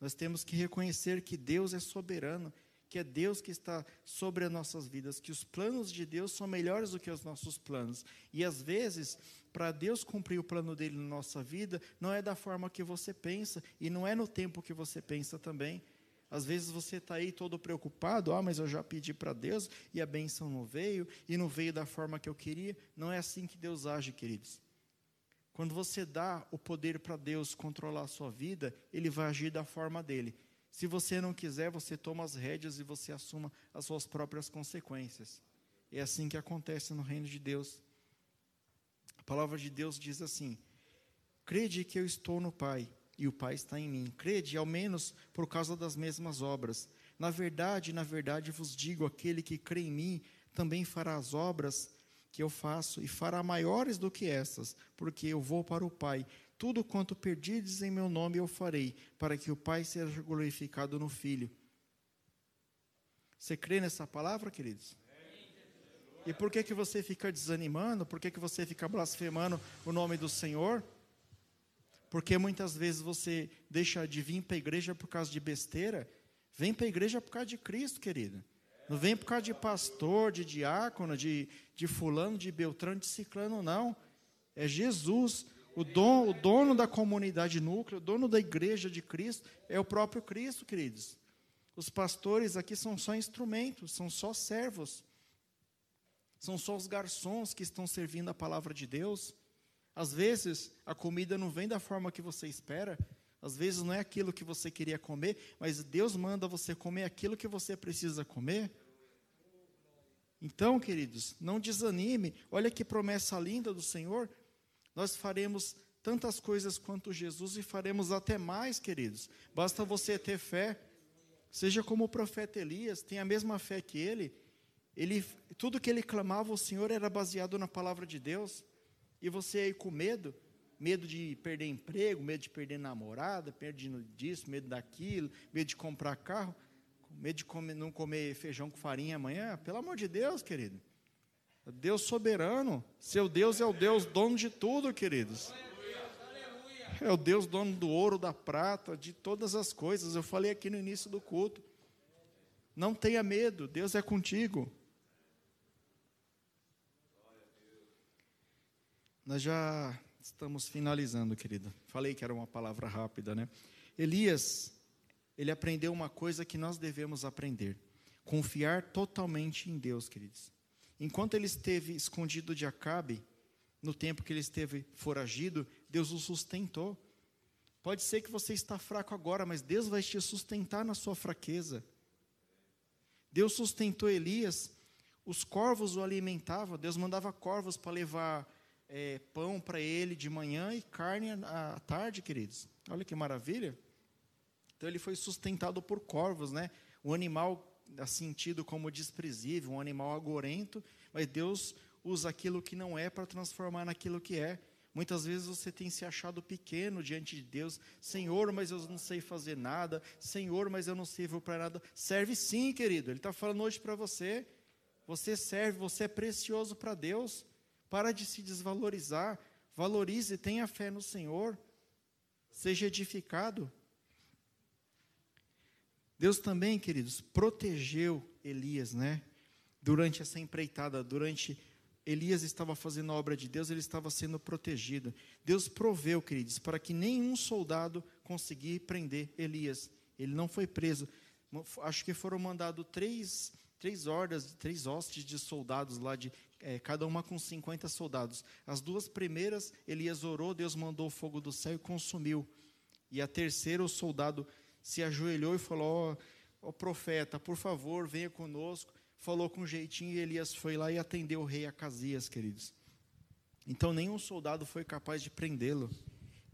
Nós temos que reconhecer que Deus é soberano, que é Deus que está sobre as nossas vidas, que os planos de Deus são melhores do que os nossos planos. E às vezes para Deus cumprir o plano dele na nossa vida, não é da forma que você pensa e não é no tempo que você pensa também. Às vezes você está aí todo preocupado, ah, mas eu já pedi para Deus e a benção não veio, e não veio da forma que eu queria. Não é assim que Deus age, queridos. Quando você dá o poder para Deus controlar a sua vida, Ele vai agir da forma dele. Se você não quiser, você toma as rédeas e você assuma as suas próprias consequências. É assim que acontece no reino de Deus. A palavra de Deus diz assim: Crede que eu estou no Pai e o Pai está em mim. Crede, ao menos por causa das mesmas obras. Na verdade, na verdade vos digo: aquele que crê em mim também fará as obras que eu faço e fará maiores do que essas, porque eu vou para o Pai. Tudo quanto perdides em meu nome eu farei, para que o Pai seja glorificado no Filho. Você crê nessa palavra, queridos? E por que, que você fica desanimando? Por que, que você fica blasfemando o nome do Senhor? Porque muitas vezes você deixa de vir para a igreja por causa de besteira. Vem para a igreja por causa de Cristo, querido. Não vem por causa de pastor, de diácono, de, de fulano, de beltrano, de ciclano, não. É Jesus, o, don, o dono da comunidade núcleo, o dono da igreja de Cristo, é o próprio Cristo, queridos. Os pastores aqui são só instrumentos, são só servos. São só os garçons que estão servindo a palavra de Deus. Às vezes, a comida não vem da forma que você espera. Às vezes, não é aquilo que você queria comer, mas Deus manda você comer aquilo que você precisa comer. Então, queridos, não desanime. Olha que promessa linda do Senhor. Nós faremos tantas coisas quanto Jesus e faremos até mais, queridos. Basta você ter fé. Seja como o profeta Elias, tenha a mesma fé que ele ele, tudo que ele clamava ao Senhor era baseado na palavra de Deus. E você aí com medo, medo de perder emprego, medo de perder namorada, medo disso, medo daquilo, medo de comprar carro, medo de comer, não comer feijão com farinha amanhã, pelo amor de Deus, querido. Deus soberano, seu Deus é o Deus dono de tudo, queridos. É o Deus dono do ouro, da prata, de todas as coisas. Eu falei aqui no início do culto. Não tenha medo, Deus é contigo. Nós já estamos finalizando, querido. Falei que era uma palavra rápida, né? Elias, ele aprendeu uma coisa que nós devemos aprender: confiar totalmente em Deus, queridos. Enquanto ele esteve escondido de Acabe, no tempo que ele esteve foragido, Deus o sustentou. Pode ser que você está fraco agora, mas Deus vai te sustentar na sua fraqueza. Deus sustentou Elias, os corvos o alimentavam, Deus mandava corvos para levar é, pão para ele de manhã e carne à tarde, queridos. Olha que maravilha. Então ele foi sustentado por corvos, né? Um animal assim tido como desprezível, um animal agorento, mas Deus usa aquilo que não é para transformar naquilo que é. Muitas vezes você tem se achado pequeno diante de Deus. Senhor, mas eu não sei fazer nada. Senhor, mas eu não sirvo para nada. Serve sim, querido. Ele está falando hoje para você. Você serve, você é precioso para Deus. Para de se desvalorizar. Valorize, tenha fé no Senhor. Seja edificado. Deus também, queridos, protegeu Elias, né? Durante essa empreitada, durante Elias estava fazendo a obra de Deus, ele estava sendo protegido. Deus proveu, queridos, para que nenhum soldado conseguisse prender Elias. Ele não foi preso. Acho que foram mandados três, três hordas, três hostes de soldados lá de é, cada uma com 50 soldados. As duas primeiras, Elias orou, Deus mandou o fogo do céu e consumiu. E a terceira, o soldado se ajoelhou e falou: Ó oh, profeta, por favor, venha conosco. Falou com jeitinho e Elias foi lá e atendeu o rei Acasias, queridos. Então, nenhum soldado foi capaz de prendê-lo.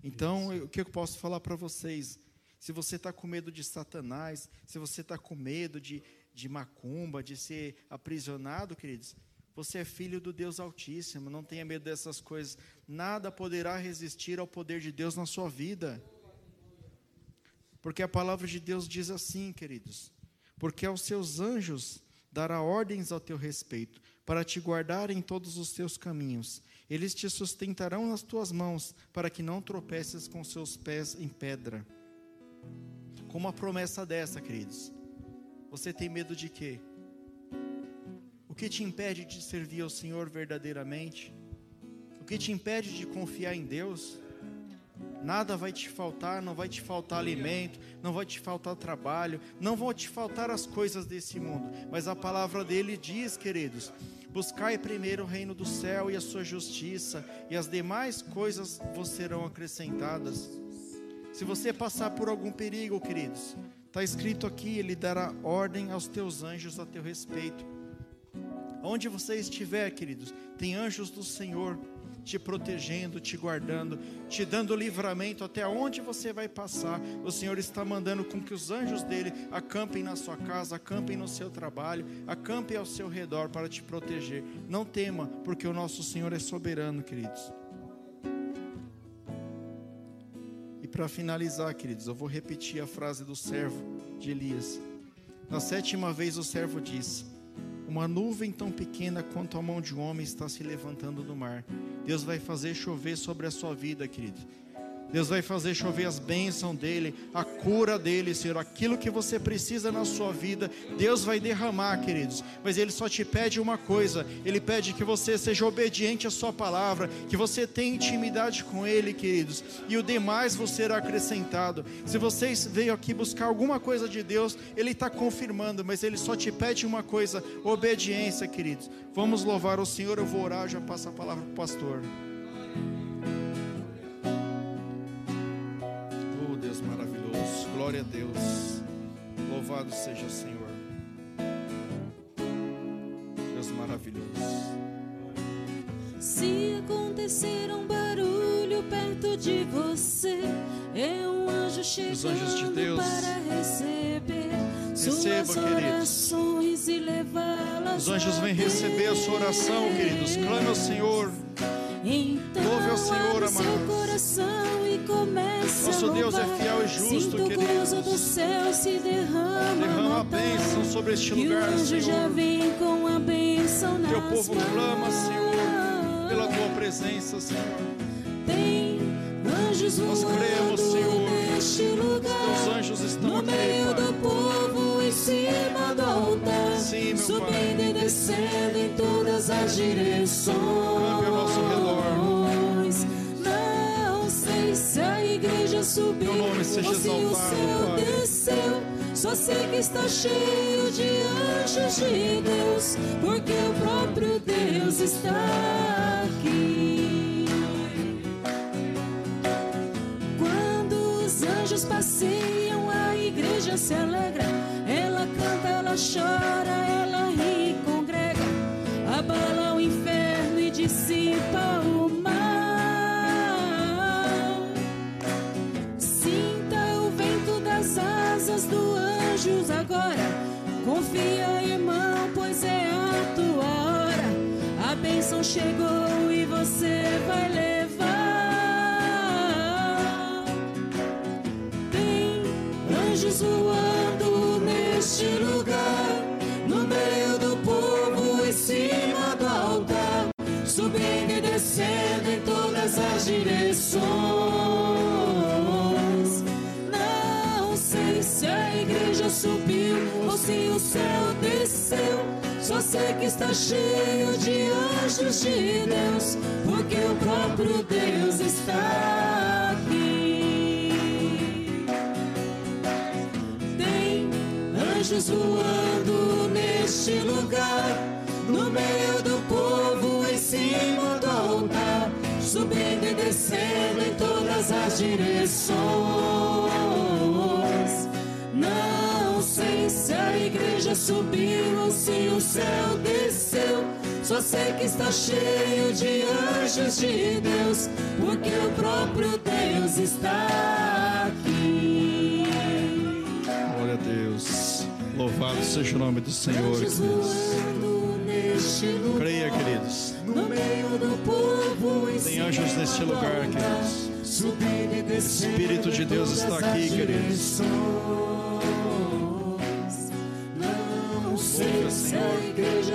Então, o que eu posso falar para vocês? Se você está com medo de Satanás, se você está com medo de, de macumba, de ser aprisionado, queridos, você é filho do Deus Altíssimo, não tenha medo dessas coisas. Nada poderá resistir ao poder de Deus na sua vida. Porque a palavra de Deus diz assim, queridos: Porque aos seus anjos dará ordens ao teu respeito, para te guardar em todos os teus caminhos. Eles te sustentarão nas tuas mãos, para que não tropeces com seus pés em pedra. Com uma promessa dessa, queridos, você tem medo de quê? O que te impede de servir ao Senhor verdadeiramente? O que te impede de confiar em Deus? Nada vai te faltar, não vai te faltar alimento, não vai te faltar trabalho, não vão te faltar as coisas desse mundo. Mas a palavra dele diz, queridos: buscai primeiro o reino do céu e a sua justiça, e as demais coisas vos serão acrescentadas. Se você passar por algum perigo, queridos, Está escrito aqui: Ele dará ordem aos teus anjos a teu respeito. Onde você estiver, queridos, tem anjos do Senhor te protegendo, te guardando, te dando livramento até onde você vai passar. O Senhor está mandando com que os anjos dele acampem na sua casa, acampem no seu trabalho, acampem ao seu redor para te proteger. Não tema, porque o nosso Senhor é soberano, queridos. E para finalizar, queridos, eu vou repetir a frase do servo de Elias. Na sétima vez o servo disse: uma nuvem tão pequena quanto a mão de um homem está se levantando no mar. Deus vai fazer chover sobre a sua vida, querido. Deus vai fazer chover as bênçãos dele, a cura dele, Senhor. Aquilo que você precisa na sua vida, Deus vai derramar, queridos. Mas ele só te pede uma coisa: ele pede que você seja obediente à sua palavra, que você tenha intimidade com ele, queridos. E o demais você será acrescentado. Se vocês veio aqui buscar alguma coisa de Deus, ele está confirmando, mas ele só te pede uma coisa: obediência, queridos. Vamos louvar o Senhor. Eu vou orar, já passo a palavra para o pastor. Glória a Deus. Louvado seja o Senhor. Deus maravilhoso. Se acontecer um barulho perto de você, é um anjo chegando de para receber Receba, suas orações e levá-las. Os anjos vêm receber a sua oração, queridos. Clame ao Senhor. Então, Louve ao Senhor, amado. coração comece Nosso Deus é fiel e justo, Sinto queridos. do céu se derrama. Derrama a bênção sobre este lugar, o anjo Senhor. já vem com a bênção nas Teu povo mãos. clama, Senhor, pela tua presença, Senhor. Tem anjos Nós cremos, Senhor. neste lugar. Os anjos estão no aqui, meio Pai. do povo, em cima do altar, Sim, subindo Pai. e descendo em todas as direções. Campe ao nosso redor. Teu nome seja ou se o céu Pai. desceu. Só sei que está cheio de anjos de Deus, porque o próprio Deus está aqui. Quando os anjos passeiam, a igreja se alegra. Ela canta, ela chora, ela ri e congrega. Abala o inferno e dissipa chegou e você vai levar. Tem anjos voando neste lugar, no meio do povo, em cima do altar, subindo e descendo em todas as direções. Não sei se a igreja subiu ou se o céu desceu. Que está cheio de anjos de Deus, porque o próprio Deus está aqui. Tem anjos voando neste lugar, no meio do povo, em cima do altar, subindo e descendo em todas as direções. Igreja subiu se o céu desceu. Só sei que está cheio de anjos de Deus, porque o próprio Deus está aqui. Glória a Deus. Louvado seja o nome do Senhor, Anjos queridos. lugar, Creia, queridos. no meio do povo, em Tem anjos neste lugar, queridos. Descendo Espírito de Deus está aqui, queridos.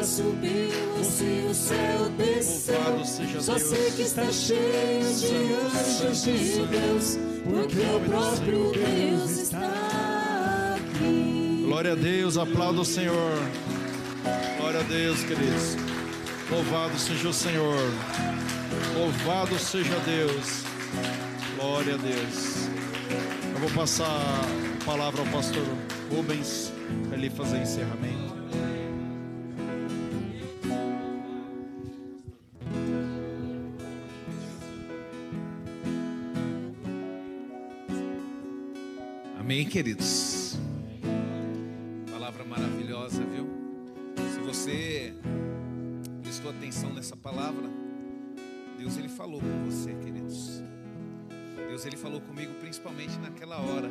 Subiu se o céu desceu. Só sei que está cheio de anjos de Deus, porque o próprio Deus está aqui. Glória a Deus, aplauda o Senhor. Glória a Deus, queridos. Louvado seja o Senhor. Louvado seja Deus. Glória a Deus. Eu vou passar a palavra ao pastor Rubens para ele fazer encerramento. Queridos. palavra maravilhosa, viu? Se você prestou atenção nessa palavra, Deus ele falou com você, queridos. Deus ele falou comigo principalmente naquela hora,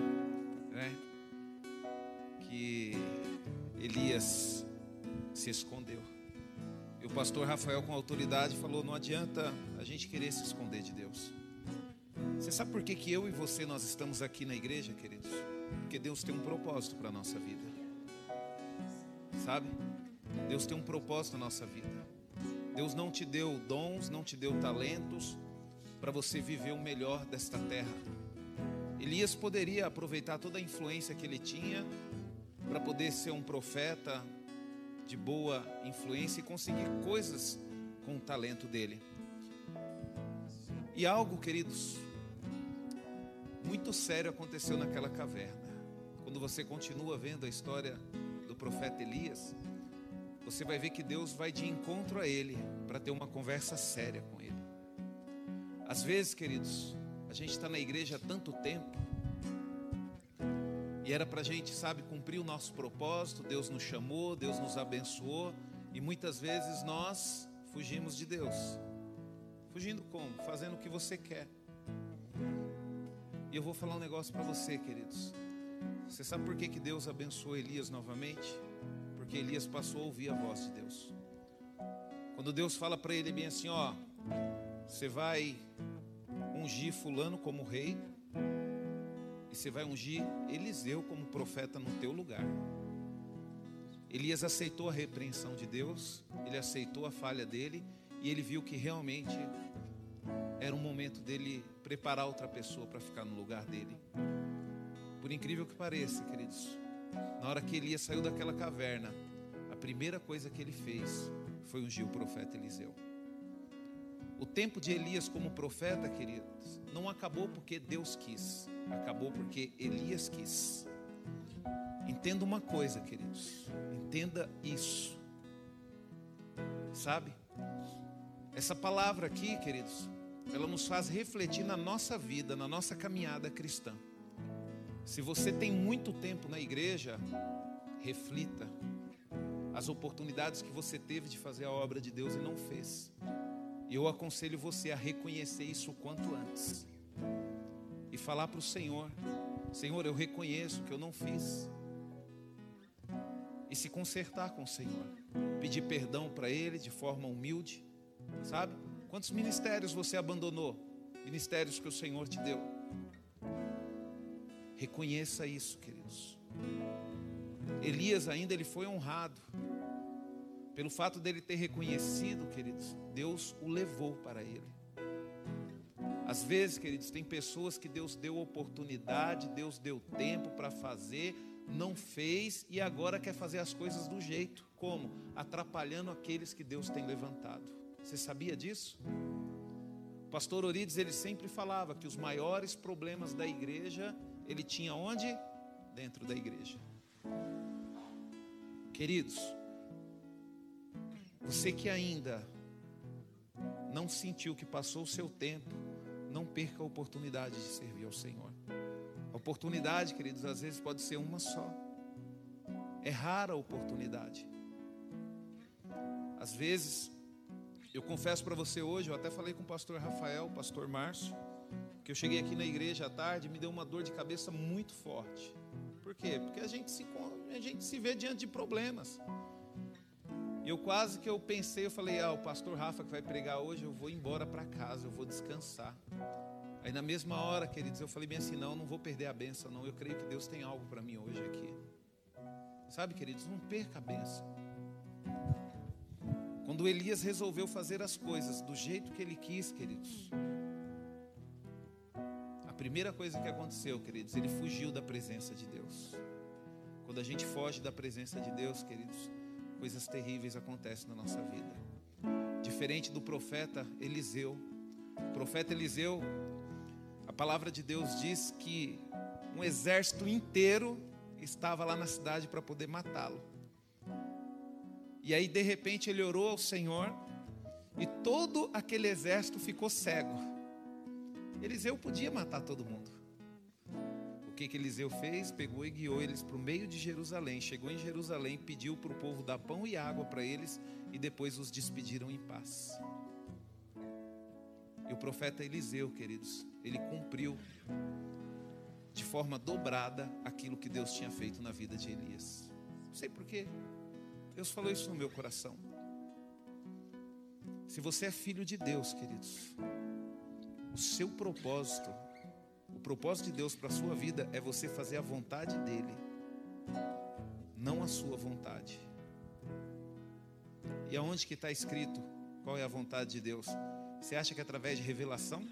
né? Que Elias se escondeu. E o pastor Rafael, com autoridade, falou: não adianta a gente querer se esconder de Deus. Você sabe por que, que eu e você nós estamos aqui na igreja, queridos? Porque Deus tem um propósito para a nossa vida. Sabe? Deus tem um propósito na nossa vida. Deus não te deu dons, não te deu talentos para você viver o melhor desta terra. Elias poderia aproveitar toda a influência que ele tinha para poder ser um profeta de boa influência e conseguir coisas com o talento dele. E algo, queridos, muito sério aconteceu naquela caverna. Quando você continua vendo a história do profeta Elias, você vai ver que Deus vai de encontro a ele para ter uma conversa séria com ele. Às vezes, queridos, a gente está na igreja há tanto tempo e era para a gente, sabe, cumprir o nosso propósito. Deus nos chamou, Deus nos abençoou e muitas vezes nós fugimos de Deus. Fugindo como? Fazendo o que você quer. E eu vou falar um negócio para você, queridos. Você sabe por que, que Deus abençoou Elias novamente? Porque Elias passou a ouvir a voz de Deus. Quando Deus fala para ele bem assim, ó, você vai ungir fulano como rei e você vai ungir Eliseu como profeta no teu lugar. Elias aceitou a repreensão de Deus, ele aceitou a falha dele e ele viu que realmente era um momento dele preparar outra pessoa para ficar no lugar dele. Por incrível que pareça, queridos, na hora que Elias saiu daquela caverna, a primeira coisa que ele fez foi ungir o profeta Eliseu. O tempo de Elias como profeta, queridos, não acabou porque Deus quis, acabou porque Elias quis. Entenda uma coisa, queridos, entenda isso, sabe? Essa palavra aqui, queridos, ela nos faz refletir na nossa vida, na nossa caminhada cristã. Se você tem muito tempo na igreja, reflita as oportunidades que você teve de fazer a obra de Deus e não fez. E eu aconselho você a reconhecer isso o quanto antes. E falar para o Senhor: Senhor, eu reconheço que eu não fiz. E se consertar com o Senhor. Pedir perdão para Ele de forma humilde. Sabe? Quantos ministérios você abandonou? Ministérios que o Senhor te deu. Reconheça isso, queridos. Elias ainda ele foi honrado. Pelo fato dele ter reconhecido, queridos, Deus o levou para ele. Às vezes, queridos, tem pessoas que Deus deu oportunidade, Deus deu tempo para fazer, não fez e agora quer fazer as coisas do jeito. Como? Atrapalhando aqueles que Deus tem levantado. Você sabia disso? O pastor Orides ele sempre falava que os maiores problemas da igreja ele tinha onde? Dentro da igreja. Queridos, você que ainda não sentiu que passou o seu tempo, não perca a oportunidade de servir ao Senhor. A oportunidade, queridos, às vezes pode ser uma só. É rara a oportunidade. Às vezes eu confesso para você hoje, eu até falei com o pastor Rafael, o pastor Márcio, que eu cheguei aqui na igreja à tarde, me deu uma dor de cabeça muito forte. Por quê? Porque a gente se, a gente se vê diante de problemas. E eu quase que eu pensei, eu falei, ah, o pastor Rafa que vai pregar hoje, eu vou embora para casa, eu vou descansar. Aí na mesma hora, queridos, eu falei bem assim, não, não vou perder a benção, não. Eu creio que Deus tem algo para mim hoje aqui. Sabe, queridos, não perca a benção. Quando Elias resolveu fazer as coisas do jeito que ele quis, queridos, a primeira coisa que aconteceu, queridos, ele fugiu da presença de Deus. Quando a gente foge da presença de Deus, queridos, coisas terríveis acontecem na nossa vida. Diferente do profeta Eliseu. O profeta Eliseu, a palavra de Deus diz que um exército inteiro estava lá na cidade para poder matá-lo. E aí, de repente, ele orou ao Senhor e todo aquele exército ficou cego. Eliseu podia matar todo mundo. O que, que Eliseu fez? Pegou e guiou eles para o meio de Jerusalém. Chegou em Jerusalém, pediu para o povo dar pão e água para eles e depois os despediram em paz. E o profeta Eliseu, queridos, ele cumpriu de forma dobrada aquilo que Deus tinha feito na vida de Elias. Não sei porquê. Deus falou isso no meu coração. Se você é filho de Deus, queridos, o seu propósito, o propósito de Deus para a sua vida é você fazer a vontade dEle, não a sua vontade. E aonde que está escrito qual é a vontade de Deus? Você acha que é através de revelação?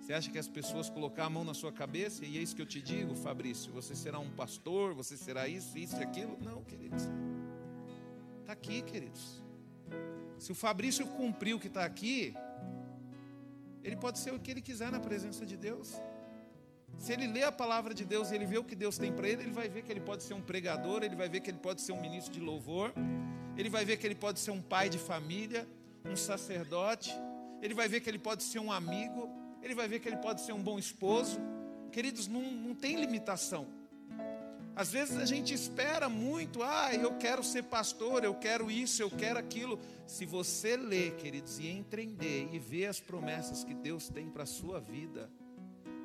Você acha que as pessoas colocar a mão na sua cabeça e é isso que eu te digo, Fabrício? Você será um pastor, você será isso, isso e aquilo? Não, queridos. Está aqui, queridos. Se o Fabrício cumpriu o que está aqui, ele pode ser o que ele quiser na presença de Deus. Se ele lê a palavra de Deus e ele vê o que Deus tem para ele, ele vai ver que ele pode ser um pregador, ele vai ver que ele pode ser um ministro de louvor, ele vai ver que ele pode ser um pai de família, um sacerdote, ele vai ver que ele pode ser um amigo, ele vai ver que ele pode ser um bom esposo. Queridos, não, não tem limitação. Às vezes a gente espera muito, ah, eu quero ser pastor, eu quero isso, eu quero aquilo. Se você ler, queridos, e entender e ver as promessas que Deus tem para a sua vida,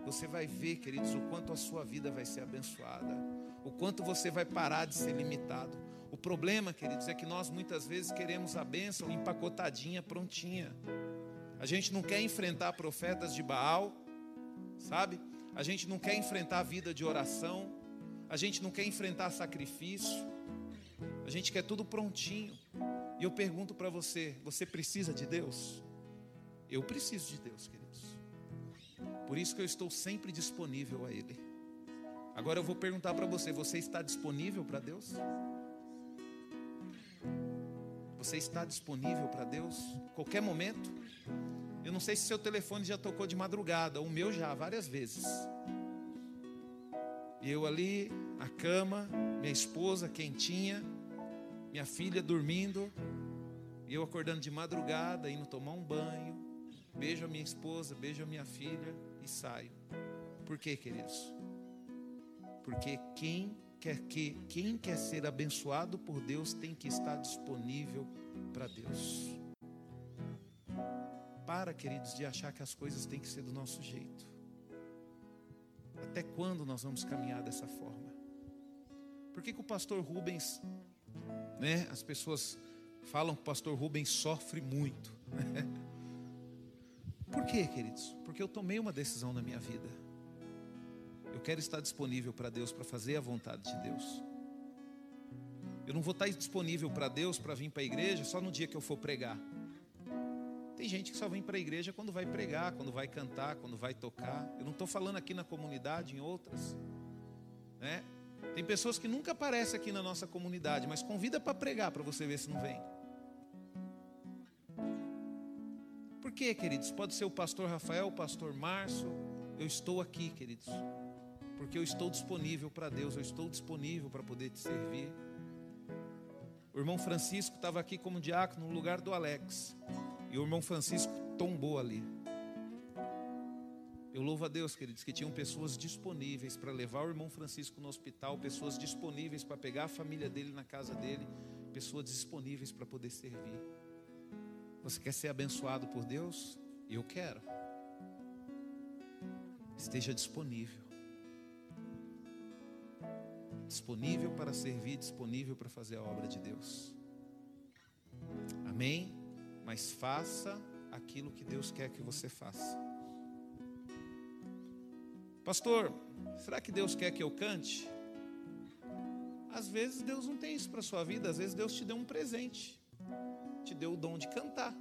você vai ver, queridos, o quanto a sua vida vai ser abençoada, o quanto você vai parar de ser limitado. O problema, queridos, é que nós muitas vezes queremos a bênção empacotadinha, prontinha. A gente não quer enfrentar profetas de Baal, sabe? A gente não quer enfrentar a vida de oração. A gente não quer enfrentar sacrifício. A gente quer tudo prontinho. E eu pergunto para você: você precisa de Deus? Eu preciso de Deus, queridos. Por isso que eu estou sempre disponível a Ele. Agora eu vou perguntar para você: você está disponível para Deus? Você está disponível para Deus? Qualquer momento? Eu não sei se seu telefone já tocou de madrugada, o meu já, várias vezes. Eu ali, a cama, minha esposa quentinha, minha filha dormindo, e eu acordando de madrugada, indo tomar um banho, beijo a minha esposa, beijo a minha filha e saio. Por quê, queridos? Porque quem quer que quem quer ser abençoado por Deus tem que estar disponível para Deus. Para, queridos, de achar que as coisas têm que ser do nosso jeito. Até quando nós vamos caminhar dessa forma? Por que, que o pastor Rubens, né? As pessoas falam que o pastor Rubens sofre muito. Por quê, queridos? Porque eu tomei uma decisão na minha vida. Eu quero estar disponível para Deus para fazer a vontade de Deus. Eu não vou estar disponível para Deus para vir para a igreja só no dia que eu for pregar. Tem gente que só vem para a igreja quando vai pregar, quando vai cantar, quando vai tocar. Eu não estou falando aqui na comunidade, em outras. Né? Tem pessoas que nunca aparecem aqui na nossa comunidade, mas convida para pregar para você ver se não vem. Por quê, queridos? Pode ser o pastor Rafael, o pastor Márcio. Eu estou aqui, queridos, porque eu estou disponível para Deus, eu estou disponível para poder te servir. O irmão Francisco estava aqui como diácono no lugar do Alex. E o irmão Francisco tombou ali. Eu louvo a Deus, queridos, que tinham pessoas disponíveis para levar o irmão Francisco no hospital, pessoas disponíveis para pegar a família dele na casa dele, pessoas disponíveis para poder servir. Você quer ser abençoado por Deus? Eu quero. Esteja disponível. Disponível para servir, disponível para fazer a obra de Deus. Amém? mas faça aquilo que Deus quer que você faça. Pastor, será que Deus quer que eu cante? Às vezes Deus não tem isso para sua vida, às vezes Deus te deu um presente, te deu o dom de cantar.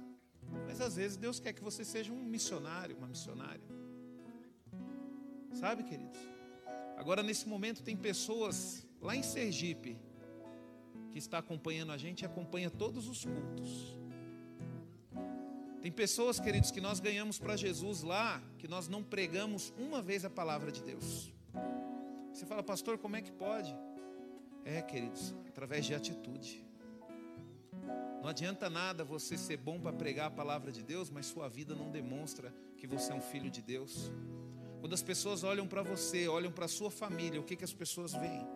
Mas às vezes Deus quer que você seja um missionário, uma missionária. Sabe, queridos? Agora nesse momento tem pessoas lá em Sergipe que está acompanhando a gente e acompanha todos os cultos. Tem pessoas, queridos, que nós ganhamos para Jesus lá, que nós não pregamos uma vez a palavra de Deus. Você fala, pastor, como é que pode? É, queridos, através de atitude. Não adianta nada você ser bom para pregar a palavra de Deus, mas sua vida não demonstra que você é um filho de Deus. Quando as pessoas olham para você, olham para a sua família, o que, que as pessoas veem?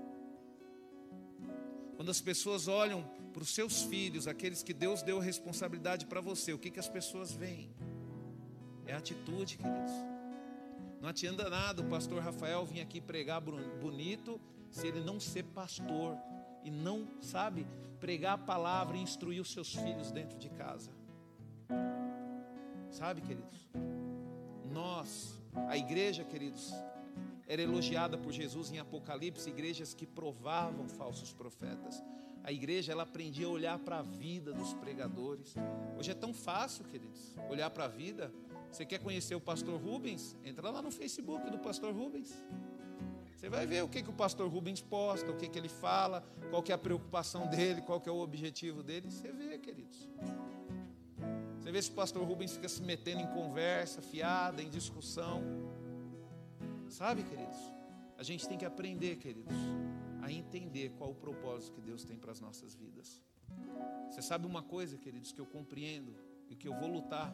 Quando as pessoas olham para os seus filhos, aqueles que Deus deu responsabilidade para você, o que, que as pessoas veem? É atitude, queridos. Não adianta nada o pastor Rafael vir aqui pregar bonito se ele não ser pastor e não, sabe, pregar a palavra e instruir os seus filhos dentro de casa. Sabe, queridos? Nós, a igreja, queridos, era elogiada por Jesus em Apocalipse, igrejas que provavam falsos profetas. A igreja ela aprendia a olhar para a vida dos pregadores. Hoje é tão fácil, queridos, olhar para a vida. Você quer conhecer o pastor Rubens? Entra lá no Facebook do pastor Rubens. Você vai ver o que, que o pastor Rubens posta, o que, que ele fala, qual que é a preocupação dele, qual que é o objetivo dele. Você vê, queridos. Você vê se o pastor Rubens fica se metendo em conversa, fiada, em discussão. Sabe, queridos? A gente tem que aprender, queridos, a entender qual o propósito que Deus tem para as nossas vidas. Você sabe uma coisa, queridos, que eu compreendo e que eu vou lutar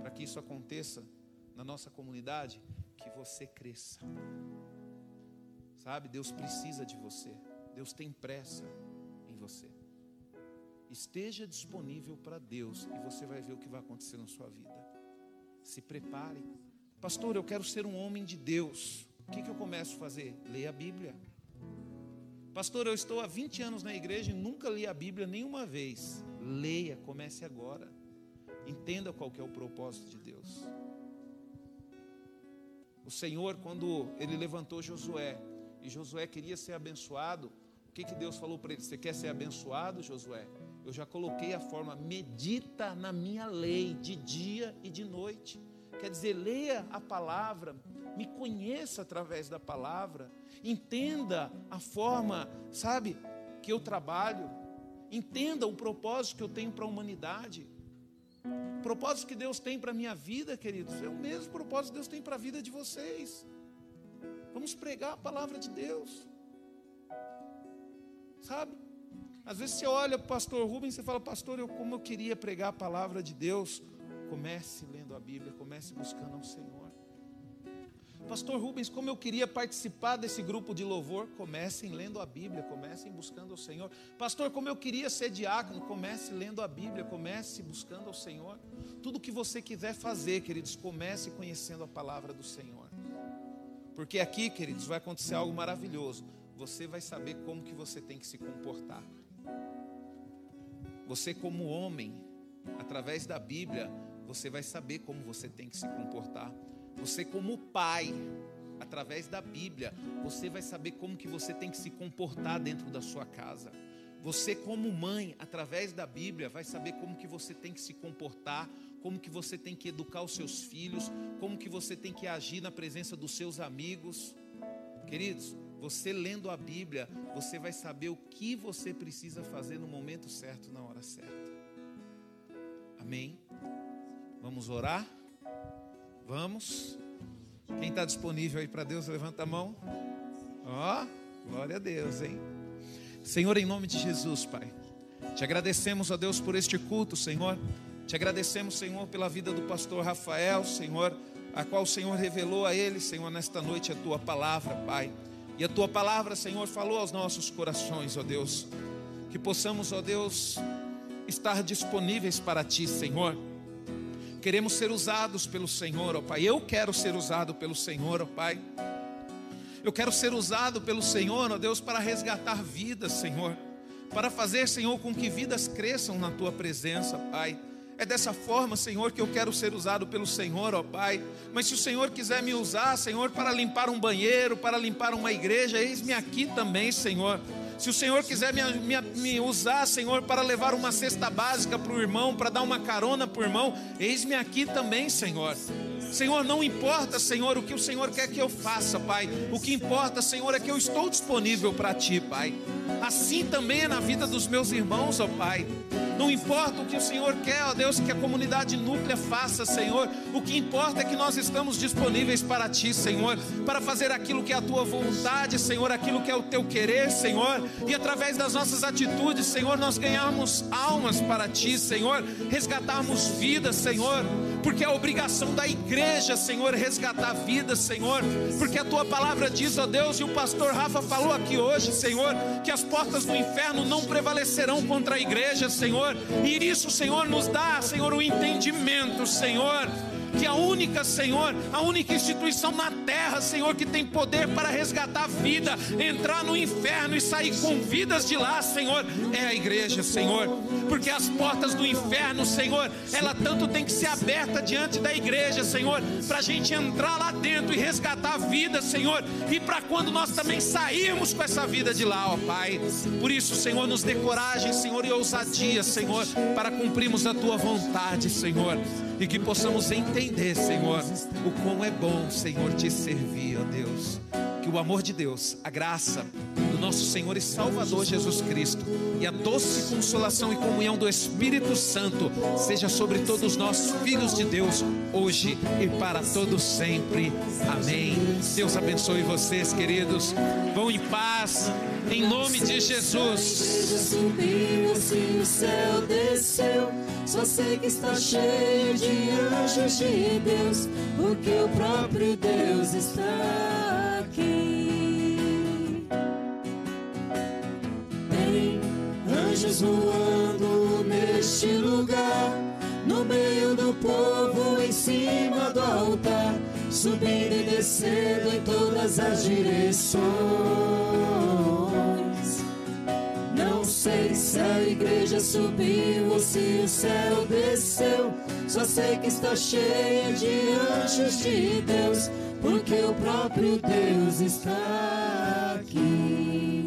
para que isso aconteça na nossa comunidade? Que você cresça. Sabe, Deus precisa de você. Deus tem pressa em você. Esteja disponível para Deus e você vai ver o que vai acontecer na sua vida. Se prepare. Pastor, eu quero ser um homem de Deus. O que, que eu começo a fazer? Leia a Bíblia. Pastor, eu estou há 20 anos na igreja e nunca li a Bíblia nenhuma vez. Leia, comece agora. Entenda qual que é o propósito de Deus. O Senhor, quando ele levantou Josué, e Josué queria ser abençoado, o que, que Deus falou para ele? Você quer ser abençoado, Josué? Eu já coloquei a forma, medita na minha lei, de dia e de noite. Quer dizer, leia a palavra, me conheça através da palavra, entenda a forma, sabe, que eu trabalho, entenda o propósito que eu tenho para a humanidade. O propósito que Deus tem para a minha vida, queridos, é o mesmo propósito que Deus tem para a vida de vocês. Vamos pregar a palavra de Deus. Sabe? Às vezes você olha para o pastor Rubens e fala, pastor, eu, como eu queria pregar a palavra de Deus. Comece lendo a Bíblia, comece buscando ao Senhor. Pastor Rubens, como eu queria participar desse grupo de louvor, comecem lendo a Bíblia, comecem buscando ao Senhor. Pastor, como eu queria ser diácono, comece lendo a Bíblia, comece buscando ao Senhor. Tudo que você quiser fazer, queridos, comece conhecendo a palavra do Senhor. Porque aqui, queridos, vai acontecer algo maravilhoso. Você vai saber como que você tem que se comportar. Você como homem, através da Bíblia, você vai saber como você tem que se comportar. Você como pai, através da Bíblia, você vai saber como que você tem que se comportar dentro da sua casa. Você como mãe, através da Bíblia, vai saber como que você tem que se comportar como que você tem que educar os seus filhos, como que você tem que agir na presença dos seus amigos. Queridos, você lendo a Bíblia, você vai saber o que você precisa fazer no momento certo, na hora certa. Amém? Vamos orar? Vamos? Quem está disponível aí para Deus, levanta a mão. Ó, oh, glória a Deus, hein? Senhor, em nome de Jesus, Pai, te agradecemos a Deus por este culto, Senhor. Te agradecemos, Senhor, pela vida do pastor Rafael, Senhor, a qual o Senhor revelou a ele, Senhor, nesta noite a tua palavra, Pai. E a tua palavra, Senhor, falou aos nossos corações, ó Deus. Que possamos, ó Deus, estar disponíveis para ti, Senhor. Queremos ser usados pelo Senhor, ó Pai. Eu quero ser usado pelo Senhor, ó Pai. Eu quero ser usado pelo Senhor, ó Deus, para resgatar vidas, Senhor. Para fazer, Senhor, com que vidas cresçam na tua presença, Pai. É dessa forma, Senhor, que eu quero ser usado pelo Senhor, ó Pai. Mas se o Senhor quiser me usar, Senhor, para limpar um banheiro, para limpar uma igreja, eis-me aqui também, Senhor. Se o Senhor quiser me, me, me, usar, Senhor, para levar uma cesta básica para o irmão, para dar uma carona para o irmão, eis-me aqui também, Senhor. Senhor, não importa, Senhor, o que o Senhor quer que eu faça, Pai. O que importa, Senhor, é que eu estou disponível para Ti, Pai. Assim também é na vida dos meus irmãos, ó Pai. Não importa o que o Senhor quer, ó Deus, que a comunidade núclea faça, Senhor. O que importa é que nós estamos disponíveis para Ti, Senhor, para fazer aquilo que é a Tua vontade, Senhor, aquilo que é o Teu querer, Senhor. E através das nossas atitudes, Senhor, nós ganharmos almas para Ti, Senhor, resgatarmos vidas, Senhor porque é obrigação da igreja, Senhor, resgatar vidas, Senhor, porque a tua palavra diz, ó Deus, e o pastor Rafa falou aqui hoje, Senhor, que as portas do inferno não prevalecerão contra a igreja, Senhor, e isso, Senhor, nos dá, Senhor, o entendimento, Senhor que a única, Senhor, a única instituição na terra, Senhor, que tem poder para resgatar a vida, entrar no inferno e sair com vidas de lá, Senhor, é a igreja, Senhor. Porque as portas do inferno, Senhor, ela tanto tem que ser aberta diante da igreja, Senhor, para a gente entrar lá dentro e resgatar a vida, Senhor, e para quando nós também sairmos com essa vida de lá, ó Pai. Por isso, Senhor, nos dê coragem, Senhor, e ousadia, Senhor, para cumprirmos a tua vontade, Senhor e que possamos entender, Senhor, o quão é bom, Senhor, te servir, ó Deus. Que o amor de Deus, a graça do nosso Senhor e Salvador Jesus Cristo e a doce consolação e comunhão do Espírito Santo seja sobre todos nós, filhos de Deus, hoje e para todos sempre. Amém. Deus abençoe vocês, queridos. Vão em paz, em nome de Jesus. O céu desceu. Só sei que está cheio de anjos de Deus, porque o próprio Deus está Anjos voando neste lugar, no meio do povo, em cima do altar, subindo e descendo em todas as direções sei se a igreja subiu ou se o céu desceu. Só sei que está cheia de anjos de Deus, porque o próprio Deus está aqui.